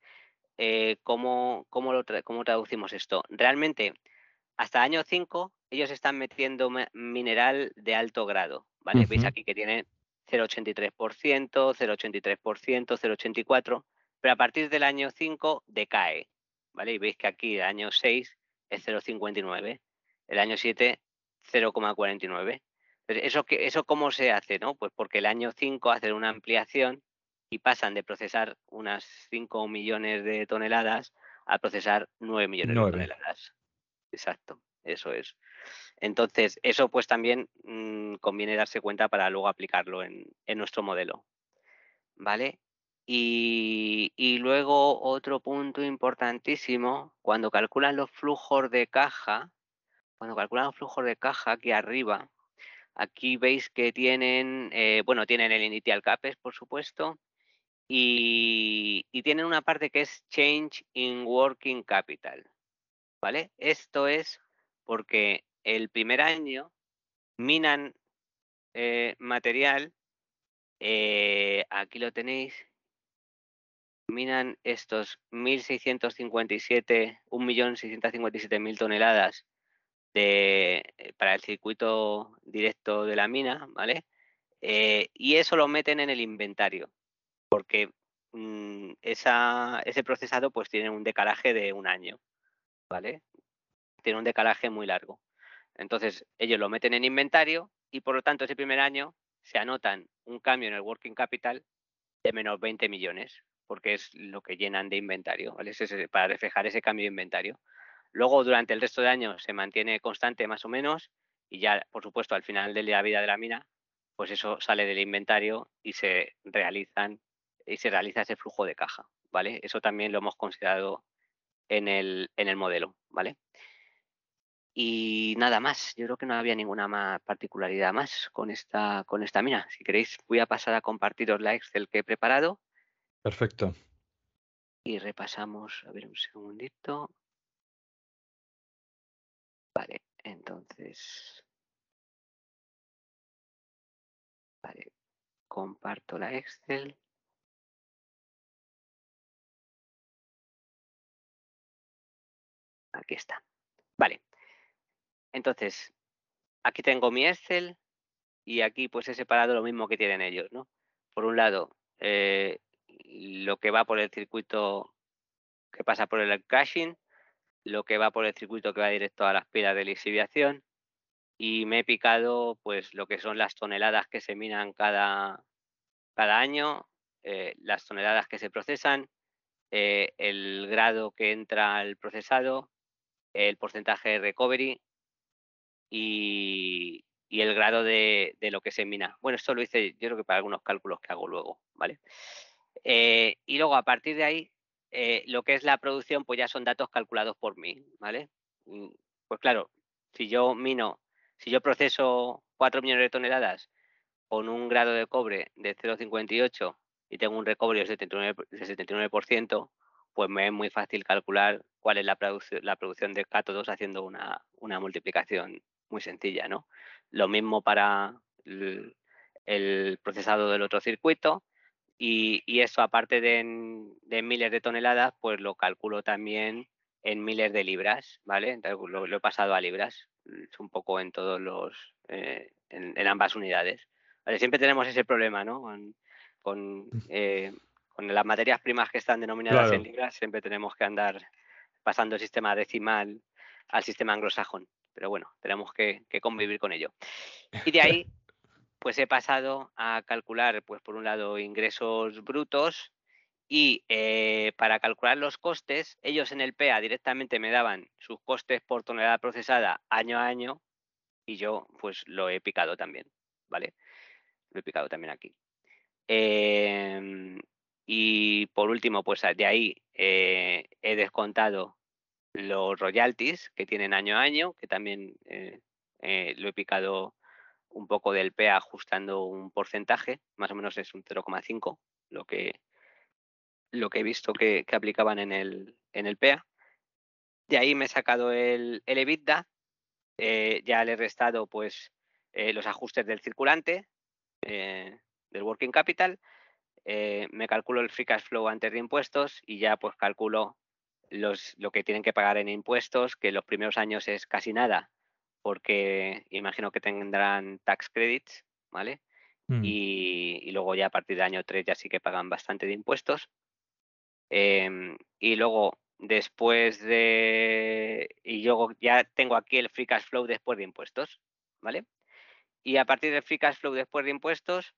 ¿cómo, lo ¿Cómo traducimos esto? Realmente, hasta el año 5, ellos están metiendo mineral de alto grado, ¿vale? Veis aquí que tienen 0,83%, 0,83%, 0,84%, pero a partir del año 5 decae, ¿vale? Y veis que aquí el año 6 es 0,59, el año 7 0,49. ¿Eso, ¿Eso cómo se hace? ¿no? Pues porque el año 5 hacen una ampliación y pasan de procesar unas 5 millones de toneladas a procesar 9 millones de toneladas. Exacto, eso es. Entonces, eso pues también mm, conviene darse cuenta para luego aplicarlo en, nuestro modelo. ¿Vale? Y, luego otro punto importantísimo, cuando calculan los flujos de caja, cuando calculan los flujos de caja aquí arriba, aquí veis que tienen, eh, bueno, tienen el initial CAPEX, por supuesto, y, tienen una parte que es Change in Working Capital, ¿vale? Esto es porque el primer año minan eh, material, eh, aquí lo tenéis, minan estos 1.657, 1.657.000 toneladas de, eh, para el circuito directo de la mina, ¿vale? Y eso lo meten en el inventario, porque mm, ese procesado pues tiene un decalaje de un año, ¿vale? Tiene un decalaje muy largo. Entonces, ellos lo meten en inventario y por lo tanto ese primer año se anotan un cambio en el working capital de menos 20 millones, porque es lo que llenan de inventario, ¿vale? Es para reflejar ese cambio de inventario. Luego, durante el resto de años se mantiene constante más o menos y ya, por supuesto, al final de la vida de la mina, pues eso sale del inventario y se realizan y se realiza ese flujo de caja, ¿vale? Eso también lo hemos considerado en el, en el modelo, ¿vale? Y nada más, yo creo que no había ninguna más particularidad más con esta, con esta mina. Si queréis, voy a pasar a compartiros la Excel que he preparado. Perfecto. Y repasamos, a ver un segundito. Vale, entonces. Vale, comparto la Excel. Aquí está. Vale. Entonces, aquí tengo mi Excel y aquí pues he separado lo mismo que tienen ellos, ¿no? Por un lado, eh, lo que va por el circuito que pasa por el caching, lo que va por el circuito que va directo a las pilas de lixiviación y me he picado pues lo que son las toneladas que se minan cada, cada año, eh, las toneladas que se procesan, eh, el grado que entra al procesado, el porcentaje de recovery y, el grado de, lo que se mina. Bueno, esto lo hice yo creo que para algunos cálculos que hago luego, ¿vale? Eh, y luego a partir de ahí, eh, lo que es la producción, pues ya son datos calculados por mí, ¿vale? Mm, pues claro, si yo mino, si yo proceso 4 millones de toneladas con un grado de cobre de 0,58 y tengo un recovery de 79%, de 79% pues me es muy fácil calcular cuál es la, la producción de cátodos haciendo una, una multiplicación muy sencilla, ¿no? Lo mismo para el, procesado del otro circuito y, eso aparte de, miles de toneladas, pues lo calculo también en miles de libras, ¿vale? Entonces pues, lo, he pasado a libras, es un poco en todos los, eh, en, ambas unidades. Siempre tenemos ese problema, ¿no? Con, mm. eh, las materias primas que están denominadas en libras, siempre tenemos que andar pasando el sistema decimal al sistema anglosajón pero bueno, tenemos que, convivir con ello. Y de ahí, pues he pasado a calcular, pues por un lado, ingresos brutos y eh, para calcular los costes, ellos en el PEA directamente me daban sus costes por tonelada procesada año a año y yo pues lo he picado también, ¿vale? Lo he picado también aquí. Em, y por último, pues de ahí eh, he descontado los royalties que tienen año a año, que también eh, eh, lo he picado un poco del PEA ajustando un porcentaje, más o menos es un 0,5 lo que, lo que he visto que, aplicaban en el, en el PEA. De ahí me he sacado el, el EBITDA, ya le he restado pues los ajustes del circulante, del working capital, me calculo el free cash flow antes de impuestos y ya pues calculo los, lo que tienen que pagar en impuestos, que los primeros años es casi nada, porque imagino que tendrán tax credits, ¿vale? Mm. Y, luego ya a partir del año 3 ya sí que pagan bastante de impuestos. Em, y luego, después de... Y luego ya tengo aquí el free cash flow después de impuestos, ¿vale? Y a partir del free cash flow después de impuestos,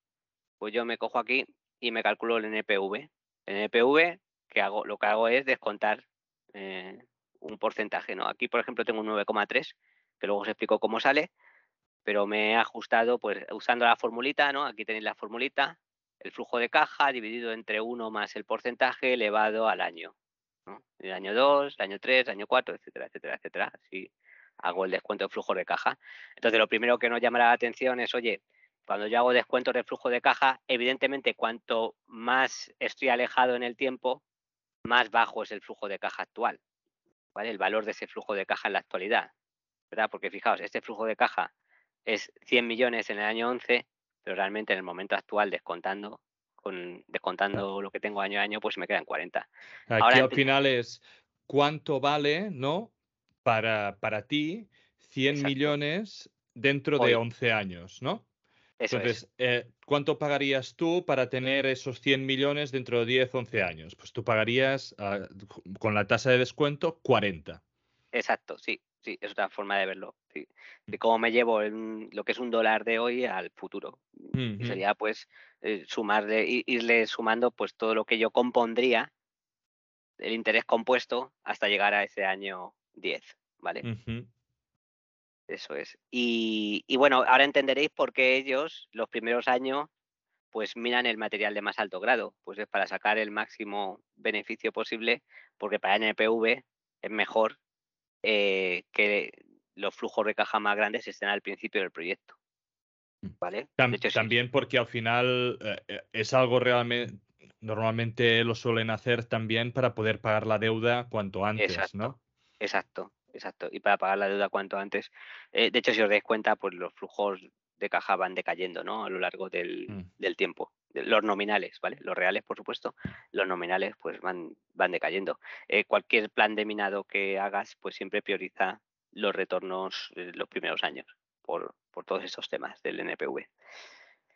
pues yo me cojo aquí y me calculo el NPV. El NPV, que hago, lo que hago es descontar eh, un porcentaje. ¿no? Aquí, por ejemplo, tengo un 9,3, que luego os explico cómo sale, pero me he ajustado pues usando la formulita, ¿no? Aquí tenéis la formulita, el flujo de caja dividido entre 1 más el porcentaje elevado al año. El año 2, el año 3, el año 4, etcétera, etcétera, etcétera. Así hago el descuento de flujo de caja. Entonces, lo primero que nos llamará la atención es, oye, cuando yo hago descuentos de flujo de caja, evidentemente cuanto más estoy alejado en el tiempo, más bajo es el flujo de caja actual, ¿vale? El valor de ese flujo de caja en la actualidad, ¿verdad? Porque fijaos, este flujo de caja es 100 millones en el año 11, pero realmente en el momento actual, descontando con, descontando lo que tengo año a año, pues me quedan 40. Aquí al final es cuánto vale, ¿no? Para, para ti 100 millones dentro de 11 años, ¿no? Entonces, eh, ¿cuánto pagarías tú para tener esos 100 millones dentro de 10, 11 años? Pues tú pagarías ah, con la tasa de descuento 40. Exacto, sí, sí, es otra forma de verlo. De cómo me llevo lo que es un dólar de hoy al futuro. sería pues eh, sumarle, irle sumando pues todo lo que yo compondría, el interés compuesto, hasta llegar a ese año 10, ¿vale? Eso es. Y, bueno, ahora entenderéis por qué ellos, los primeros años, pues miran el material de más alto grado. Pues es para sacar el máximo beneficio posible, porque para NPV es mejor eh, que los flujos de caja más grandes estén al principio del proyecto. Mm. ¿Vale? también porque al final eh, eh, es algo realmente, normalmente lo suelen hacer también para poder pagar la deuda cuanto antes, ¿no? Exacto, exacto. Y para pagar la deuda cuanto antes. Eh, de hecho, si os dais cuenta, pues los flujos de caja van decayendo, ¿no? A lo largo del, mm. tiempo. Los nominales, ¿vale? Los reales, por supuesto, los nominales pues van, van decayendo. Eh, cualquier plan de minado que hagas, pues siempre prioriza los retornos los primeros años por, por todos estos temas del NPV.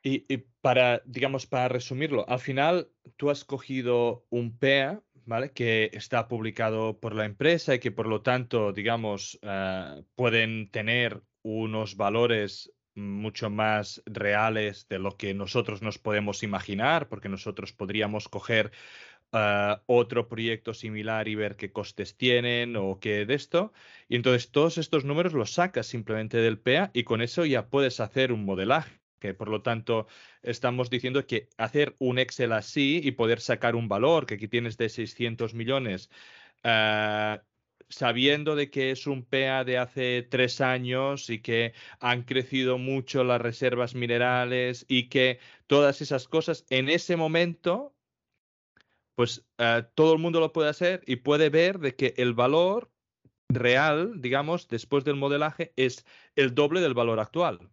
Y, y, para, digamos, para resumirlo, al final tú has cogido un PEA ¿vale? Que está publicado por la empresa y que por lo tanto, digamos, eh, pueden tener unos valores mucho más reales de lo que nosotros nos podemos imaginar, porque nosotros podríamos coger eh, otro proyecto similar y ver qué costes tienen o qué de esto. Y entonces todos estos números los sacas simplemente del PEA y con eso ya puedes hacer un modelaje que por lo tanto estamos diciendo que hacer un Excel así y poder sacar un valor que aquí tienes de 600 millones, eh, sabiendo de que es un PEA de hace tres años y que han crecido mucho las reservas minerales y que todas esas cosas en ese momento, pues eh, todo el mundo lo puede hacer y puede ver de que el valor real, digamos, después del modelaje es el doble del valor actual.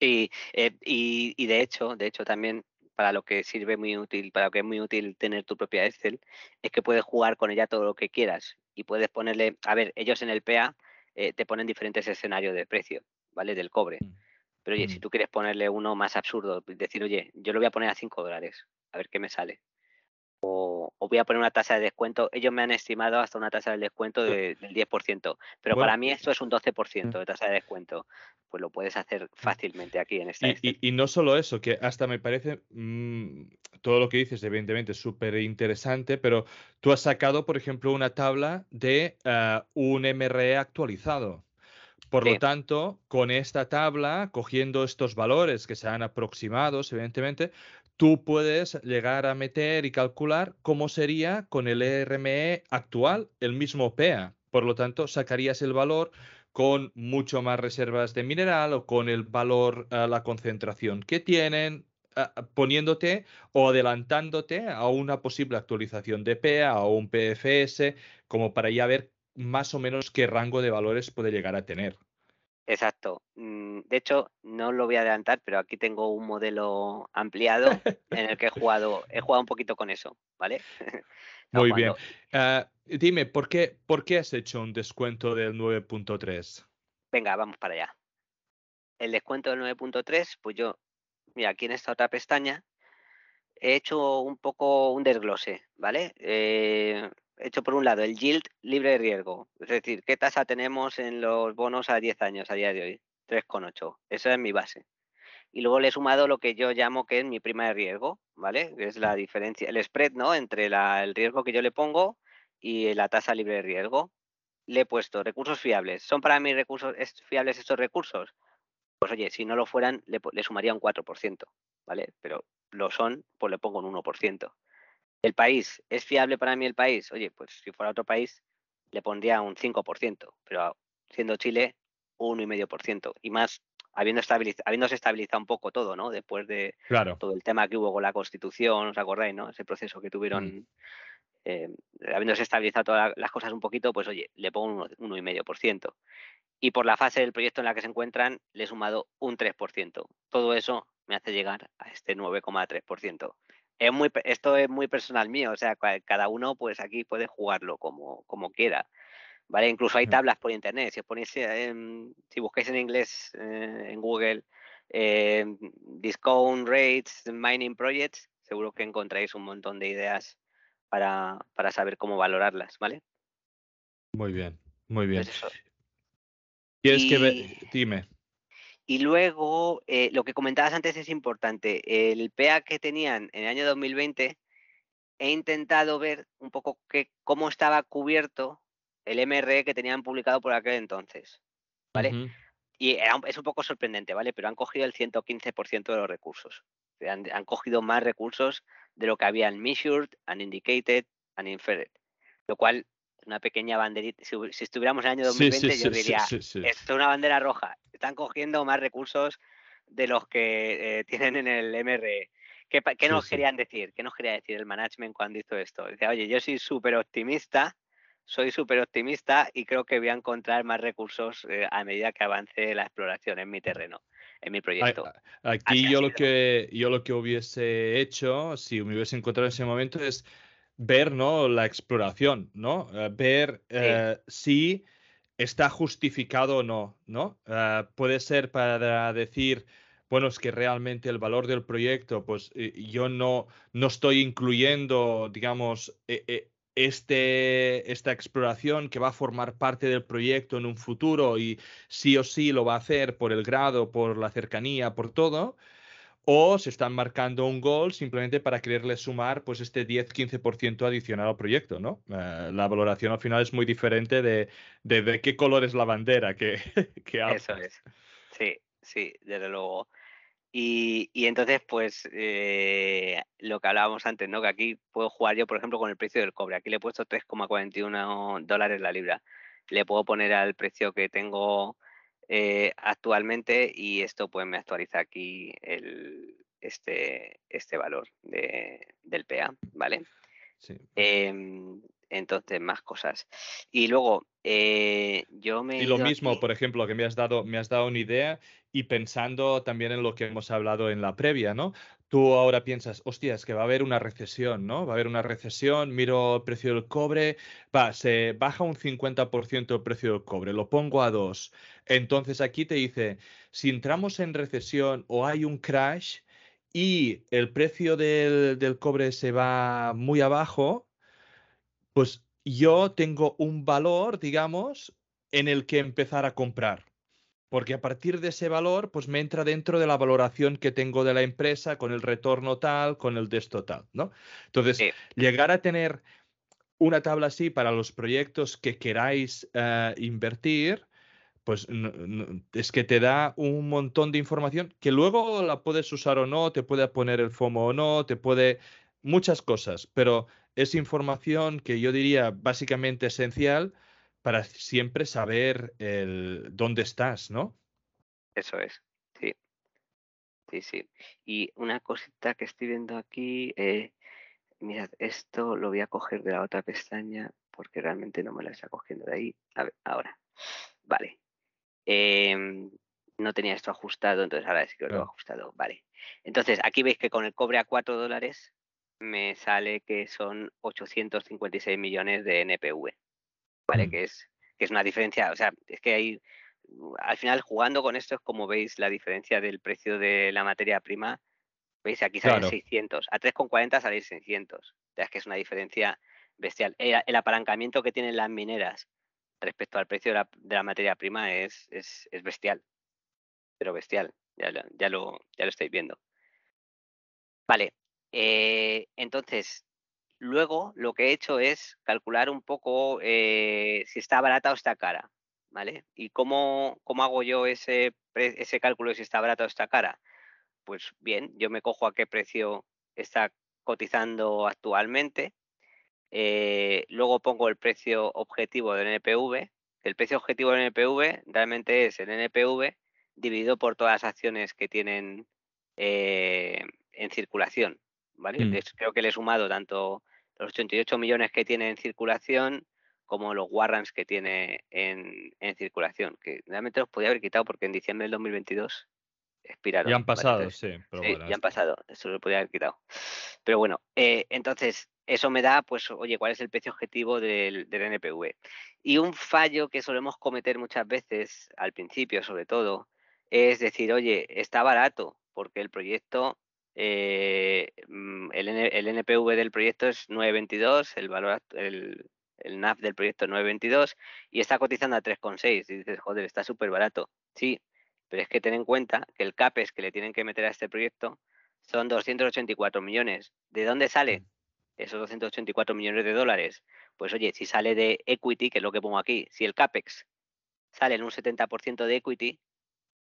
Eh, y, y, de hecho, de hecho también para lo que sirve muy útil, para lo que es muy útil tener tu propia Excel, es que puedes jugar con ella todo lo que quieras y puedes ponerle, a ver, ellos en el PA eh, te ponen diferentes escenarios de precio, ¿vale? Del cobre. Mm, Pero oye, si mm. tú quieres ponerle uno más absurdo, decir, oye, yo lo voy a poner a 5 dólares, a ver qué me sale o, voy a poner una tasa de descuento. Ellos me han estimado hasta una tasa de descuento del 10%, pero para mí esto es un 12% de tasa de descuento. Pues lo puedes hacer fácilmente aquí en esta. Y, y, no solo eso, que hasta me parece mm, todo lo que dices, evidentemente, súper interesante, pero tú has sacado, por ejemplo, una tabla de ah, un MRE actualizado. Por lo tanto, con esta tabla, cogiendo estos valores que sean aproximados, evidentemente, tú puedes llegar a meter y calcular cómo sería con el RME actual el mismo PEA. Por lo tanto, sacarías el valor con mucho más reservas de mineral o con el valor, a la concentración que tienen, poniéndote o adelantándote a una posible actualización de PEA o un PFS, como para ya ver más o menos qué rango de valores puede llegar a tener. Exacto. Mm, de hecho, no lo voy a adelantar, pero aquí tengo un modelo ampliado en el que he jugado, he jugado un poquito con eso, ¿vale? Muy bien. Ah, dime, ¿por qué, ¿por qué has hecho un descuento del 9.3? Venga, vamos para allá. El descuento del 9.3, pues yo, mira, aquí en esta otra pestaña he hecho un poco un desglose, ¿vale? Eh, hecho por un lado el yield libre de riesgo, es decir, qué tasa tenemos en los bonos a 10 años a día de hoy, 3,8. Esa es mi base. Y luego le he sumado lo que yo llamo que es mi prima de riesgo, ¿vale? es la diferencia, el spread, ¿no? Entre el riesgo que yo le pongo y la tasa libre de riesgo. Le he puesto recursos fiables. ¿Son para mí recursos fiables estos recursos? Pues oye, si no lo fueran, le, le sumaría un 4%, ¿vale? Pero lo son, pues le pongo un 1%. El país, ¿es fiable para mí el país? Oye, pues si fuera otro país, le pondría un 5%, pero siendo Chile, un 1,5%. Y más, habiendo estabilizado, habiéndose estabilizado un poco todo, ¿no? Después de todo el tema que hubo con la Constitución, ¿os acordáis, no? Ese proceso que tuvieron, mm. eh, habiéndose estabilizado todas las cosas un poquito, pues oye, le pongo un 1,5%. Y por la fase del proyecto en la que se encuentran, le he sumado un 3%. Todo eso me hace llegar a este 9,3%. Es muy, esto es muy personal mío, o sea, cada uno pues aquí puede jugarlo como, como quiera. ¿Vale? Incluso hay tablas por internet. Si ponéis si buscáis en inglés eh, en Google eh, discount rates, mining projects, seguro que encontráis un montón de ideas para, para saber cómo valorarlas, ¿vale? Muy bien, muy bien. ¿Quieres que dime? Y luego, eh, lo que comentabas antes es importante. El PA que tenían en el año 2020, he intentado ver un poco qué cómo estaba cubierto el MRE que tenían publicado por aquel entonces. ¿Vale? Y es un poco sorprendente, ¿vale? Pero han cogido el 115% de los recursos. Han, han, cogido más recursos de lo que había en Measured, Unindicated, Uninferred. Lo cual una pequeña banderita. Si, estuviéramos en el año 2020, yo diría, esto es una bandera roja. Están cogiendo más recursos de los que eh, tienen en el MRE. ¿Qué, qué nos querían decir? ¿Qué nos quería decir el management cuando hizo esto? Decía, oye, yo soy súper optimista, soy súper optimista y creo que voy a encontrar más recursos eh, a medida que avance la exploración en mi terreno, en mi proyecto. Aquí yo lo, que, yo lo que hubiese hecho, si me hubiese encontrado en ese momento, es ver ¿no? la exploración, ¿no? Eh, ver eh, si está justificado o no, ¿no? Eh, puede ser para decir, bueno, es que realmente el valor del proyecto, pues yo no, no estoy incluyendo, digamos, e, e, este, esta exploración que va a formar parte del proyecto en un futuro y sí o sí lo va a hacer por el grado, por la cercanía, por todo o se están marcando un gol simplemente para quererle sumar pues este 10-15% adicional al proyecto, ¿no? Eh, la valoración al final es muy diferente de, de, qué color es la bandera que, que Eso es. Sí, sí, desde luego. Y, y entonces, pues, eh, lo que hablábamos antes, ¿no? Que aquí puedo jugar yo, por ejemplo, con el precio del cobre. Aquí le he puesto 3,41 dólares la libra. Le puedo poner al precio que tengo eh, actualmente y esto pues me actualiza aquí el, este, este valor de, del PA, ¿vale? Sí. Em, entonces, más cosas. Y luego, eh, yo me... Y lo mismo, por ejemplo, que me has, dado, me has dado una idea y pensando también en lo que hemos hablado en la previa, ¿no? Tú ahora piensas, hostia, es que va a haber una recesión, ¿no? Va a haber una recesión, miro el precio del cobre, va, se baja un 50% el precio del cobre, lo pongo a 2. Entonces aquí te dice, si entramos en recesión o hay un crash y el precio del, del cobre se va muy abajo, pues yo tengo un valor, digamos, en el que empezar a comprar. Porque a partir de ese valor, pues me entra dentro de la valoración que tengo de la empresa con el retorno tal, con el des total, ¿no? Entonces, llegar a tener una tabla así para los proyectos que queráis eh, invertir, pues es que te da un montón de información que luego la puedes usar o no, te puede poner el FOMO o no, te puede muchas cosas, pero es información que yo diría básicamente esencial para siempre saber el, dónde estás, ¿no? Eso es, sí. Sí, sí. Y una cosita que estoy viendo aquí, eh, mirad, esto lo voy a coger de la otra pestaña porque realmente no me la está cogiendo de ahí. A ver, ahora. Vale. Em, no tenía esto ajustado, entonces ahora sí que lo he ajustado. Vale. Entonces, aquí veis que con el cobre a 4 dólares me sale que son 856 millones de NPV, ¿vale? Mm. Que, es, que es una diferencia, o sea, es que hay, al final jugando con esto es como veis la diferencia del precio de la materia prima, veis aquí sale 600, a 3,40 sale 600, o sea, es que es una diferencia bestial. El, apalancamiento que tienen las mineras respecto al precio de la, materia prima es, es, es, bestial, pero bestial, ya, ya, lo, ya lo estáis viendo. Vale, eh, entonces, luego lo que he hecho es calcular un poco eh, si está barata o está cara, ¿vale? ¿Y cómo, cómo hago yo ese, ese cálculo de si está barata o está cara? Pues bien, yo me cojo a qué precio está cotizando actualmente, eh, luego pongo el precio objetivo del NPV. El precio objetivo del NPV realmente es el NPV dividido por todas las acciones que tienen en circulación. Mm. creo que le he sumado tanto los 88 millones que tiene en circulación como los warrants que tiene en, circulación, que realmente los podía haber quitado porque en diciembre del 2022 expiraron. Ya han pasado, sí. Pero sí, ya han pasado, eso lo podría haber quitado. Pero bueno, eh, entonces, eso me da, pues, oye, ¿cuál es el precio objetivo del, del, NPV? Y un fallo que solemos cometer muchas veces, al principio sobre todo, es decir, oye, está barato, porque el proyecto, eh, mm, el, el, NPV del proyecto es 922, el valor, el, el NAV del proyecto es 922 y está cotizando a 3,6. Y dices, joder, está súper barato. Sí, pero es que ten en cuenta que el CAPES que le tienen que meter a este proyecto son 284 millones. ¿De dónde sale esos 284 millones de dólares? Pues oye, si sale de equity, que es lo que pongo aquí, si el CAPEX sale en un 70% de equity,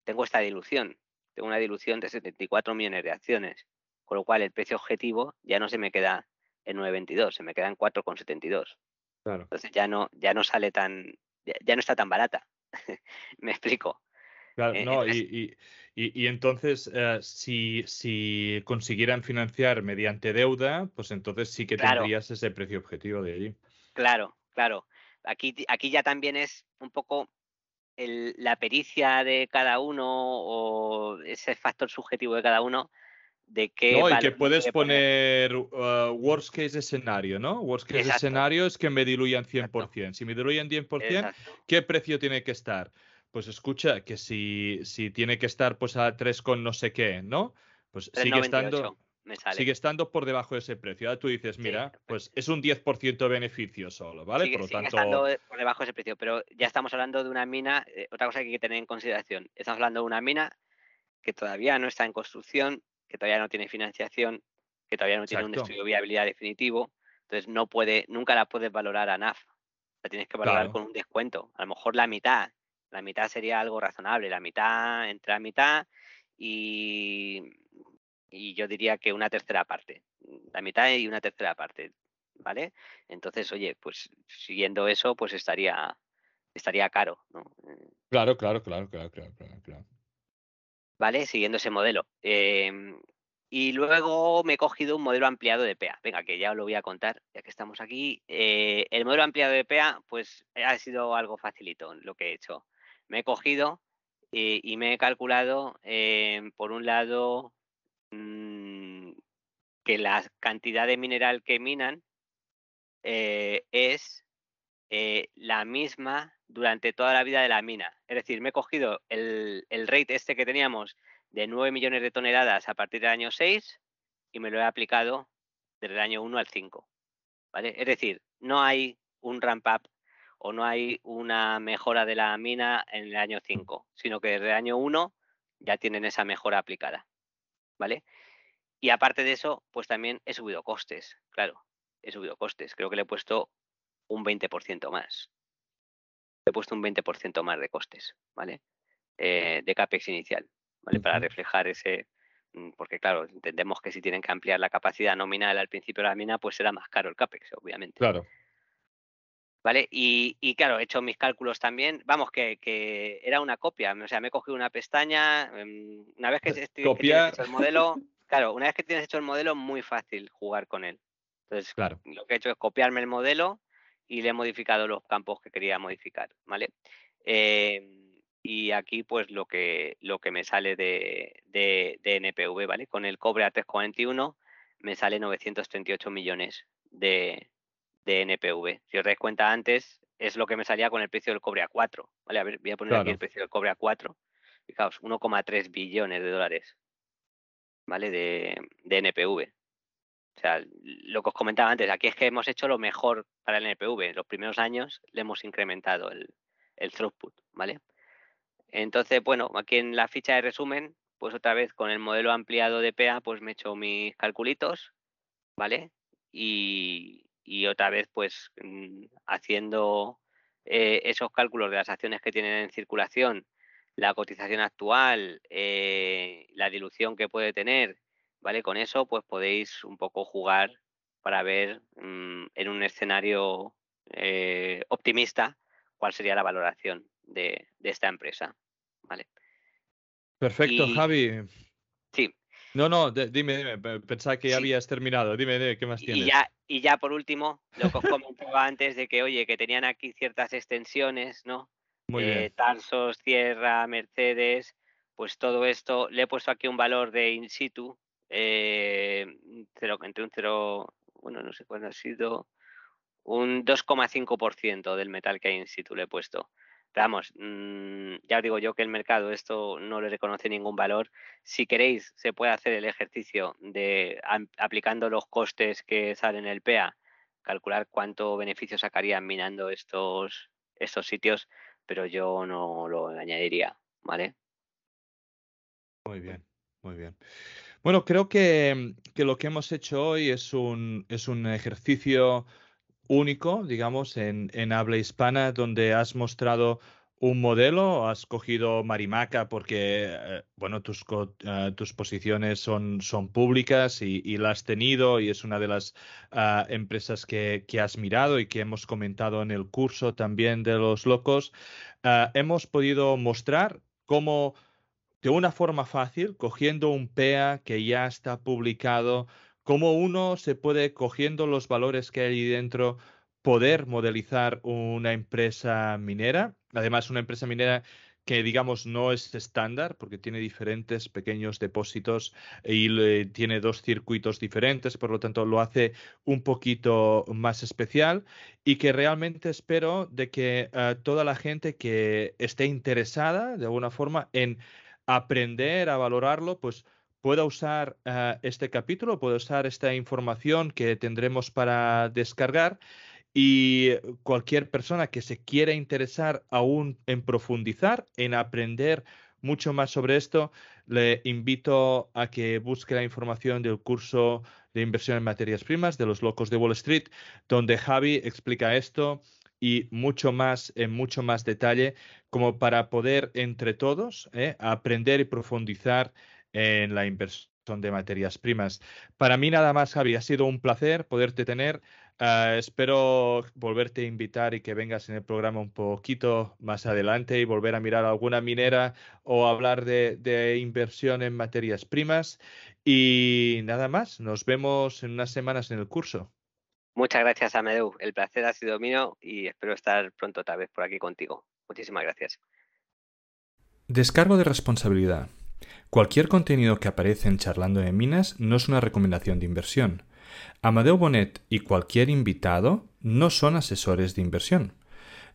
tengo esta dilución. Tengo una dilución de 74 millones de acciones. Con lo cual el precio objetivo ya no se me queda en 9,22, se me queda en 4,72. Claro. Entonces ya no, ya no sale tan, ya no está tan barata. me explico. Claro, eh, no, y, entonces, eh, si, si, consiguieran financiar mediante deuda, pues entonces sí que tendrías ese precio objetivo de allí. Claro, claro. Aquí, aquí ya también es un poco la pericia de cada uno o ese factor subjetivo de cada uno de que... No, y que puedes poner uh, worst case escenario, ¿no? Worst case escenario es que me diluyan 100%. Si me diluyen 100%, ¿qué precio tiene que estar? pues escucha, que si, si tiene que estar pues a 3 con no sé qué, ¿no? Pues sigue estando, sigue estando por debajo de ese precio. Ahora tú dices, mira, pues es un 10% de beneficio solo, ¿vale? por lo tanto... estando por debajo de ese precio, pero ya estamos hablando de una mina, eh, otra cosa que hay que tener en consideración, estamos hablando de una mina que todavía no está en construcción, que todavía no tiene financiación, que todavía no tiene un estudio de viabilidad definitivo, entonces no puede, nunca la puedes valorar a NAF. La tienes que valorar con un descuento, a lo mejor la mitad, la mitad sería algo razonable, la mitad entre la mitad y, y yo diría que una tercera parte, la mitad y una tercera parte, ¿vale? Entonces, oye, pues siguiendo eso, pues estaría estaría caro, ¿no? Claro, claro, claro, claro, claro, claro. ¿Vale? Siguiendo ese modelo. Em, y luego me he cogido un modelo ampliado de PA. Venga, que ya os lo voy a contar, ya que estamos aquí. Eh, el modelo ampliado de PA, pues ha sido algo facilito lo que he hecho me he cogido y, me he calculado, eh, por un lado, mm, que la cantidad de mineral que minan eh, es eh, la misma durante toda la vida de la mina. Es decir, me he cogido el, el rate este que teníamos de 9 millones de toneladas a partir del año 6 y me lo he aplicado desde el año 1 al 5. ¿vale? Es decir, no hay un ramp up o no hay una mejora de la mina en el año 5, sino que desde el año 1 ya tienen esa mejora aplicada. ¿Vale? Y aparte de eso, pues también he subido costes, claro, he subido costes. Creo que le he puesto un 20% más. He puesto un 20% más de costes, ¿vale? Eh, de CAPEX inicial, ¿vale? Para reflejar ese, mm, porque claro, entendemos que si tienen que ampliar la capacidad nominal al principio de la mina, pues será más caro el CAPEX, obviamente. Claro. ¿Vale? Y, claro, he hecho mis cálculos también. Vamos, que, era una copia. O sea, me he cogido una pestaña. Em, una vez que, eh, tienes hecho el modelo, claro, una vez que tienes hecho el modelo, muy fácil jugar con él. Entonces, claro. lo que he hecho es copiarme el modelo y le he modificado los campos que quería modificar, ¿vale? Em, y aquí, pues, lo que, lo que me sale de, de, de NPV, ¿vale? Con el cobre a 341 me sale 938 millones de, de NPV. Si os dais cuenta antes, es lo que me salía con el precio del cobre a 4. Vale, a ver, voy a poner aquí el precio del cobre a 4. Fijaos, 1,3 billones de dólares. ¿Vale? De, de, NPV. O sea, lo que os comentaba antes, aquí es que hemos hecho lo mejor para el NPV. En los primeros años le hemos incrementado el, el throughput, ¿vale? Entonces, bueno, aquí en la ficha de resumen, pues otra vez con el modelo ampliado de PA, pues me he hecho mis calculitos, ¿vale? Y, y otra vez pues mm, haciendo eh, esos cálculos de las acciones que tienen en circulación, la cotización actual, eh, la dilución que puede tener, ¿vale? Con eso pues podéis un poco jugar para ver mm, en un escenario eh, optimista cuál sería la valoración de, esta empresa, ¿vale? Perfecto, Javi. No, no, dime, dime, pensaba que habías terminado. Dime, ¿qué más tienes? Y ya, y ya por último, lo que os comentaba antes de que, oye, que tenían aquí ciertas extensiones, ¿no? Muy bien. Tarsos, Sierra, Mercedes, pues todo esto, le he puesto aquí un valor de in situ, eh, entre un 0, bueno, no sé cuándo ha sido, un 2,5% del metal que hay in situ le he puesto. Vamos, mm, ya os digo yo que el mercado esto no le reconoce ningún valor. Si queréis, se puede hacer el ejercicio de aplicando los costes que salen en el PEA, calcular cuánto beneficio sacarían minando estos, estos sitios, pero yo no lo añadiría, ¿vale? Muy bien, muy bien. Bueno, creo que, lo que hemos hecho hoy es un, es un ejercicio único, digamos, en, habla hispana, donde has mostrado un modelo, has cogido Marimaca porque, eh, bueno, tus, eh, tus posiciones son, públicas y, y, la has tenido y es una de las ah, empresas que, que, has mirado y que hemos comentado en el curso también de los locos. Ah, hemos podido mostrar cómo de una forma fácil, cogiendo un PEA que ya está publicado, cómo uno se puede, cogiendo los valores que hay dentro, poder modelizar una empresa minera. Además, una empresa minera que digamos no es estándar porque tiene diferentes pequeños depósitos y tiene dos circuitos diferentes, por lo tanto lo hace un poquito más especial y que realmente espero de que eh, toda la gente que esté interesada de alguna forma en aprender a valorarlo, pues pueda usar eh, este capítulo, pueda usar esta información que tendremos para descargar y cualquier persona que se quiera interesar aún en profundizar, en aprender mucho más sobre esto, le invito a que busque la información del curso de inversión en materias primas de los locos de Wall Street, donde Javi explica esto y mucho más en mucho más detalle como para poder entre todos eh, aprender y profundizar en la inversión de materias primas. Para mí nada más, Javi, ha sido un placer poderte tener. Ah, espero volverte a invitar y que vengas en el programa un poquito más adelante y volver a mirar alguna minera o hablar de, inversión en materias primas. Y nada más, nos vemos en unas semanas en el curso. Muchas gracias, Amedeu. El placer ha sido mío y espero estar pronto otra vez por aquí contigo. Muchísimas gracias. Descargo de responsabilidad. Cualquier contenido que aparece en Charlando de Minas no es una recomendación de inversión. Amadeo Bonet y cualquier invitado no son asesores de inversión.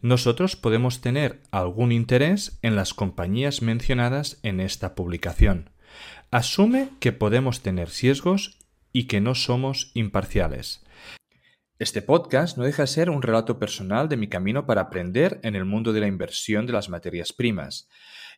Nosotros podemos tener algún interés en las compañías mencionadas en esta publicación. Asume que podemos tener sesgos y que no somos imparciales. Este podcast no deja de ser un relato personal de mi camino para aprender en el mundo de la inversión de las materias primas.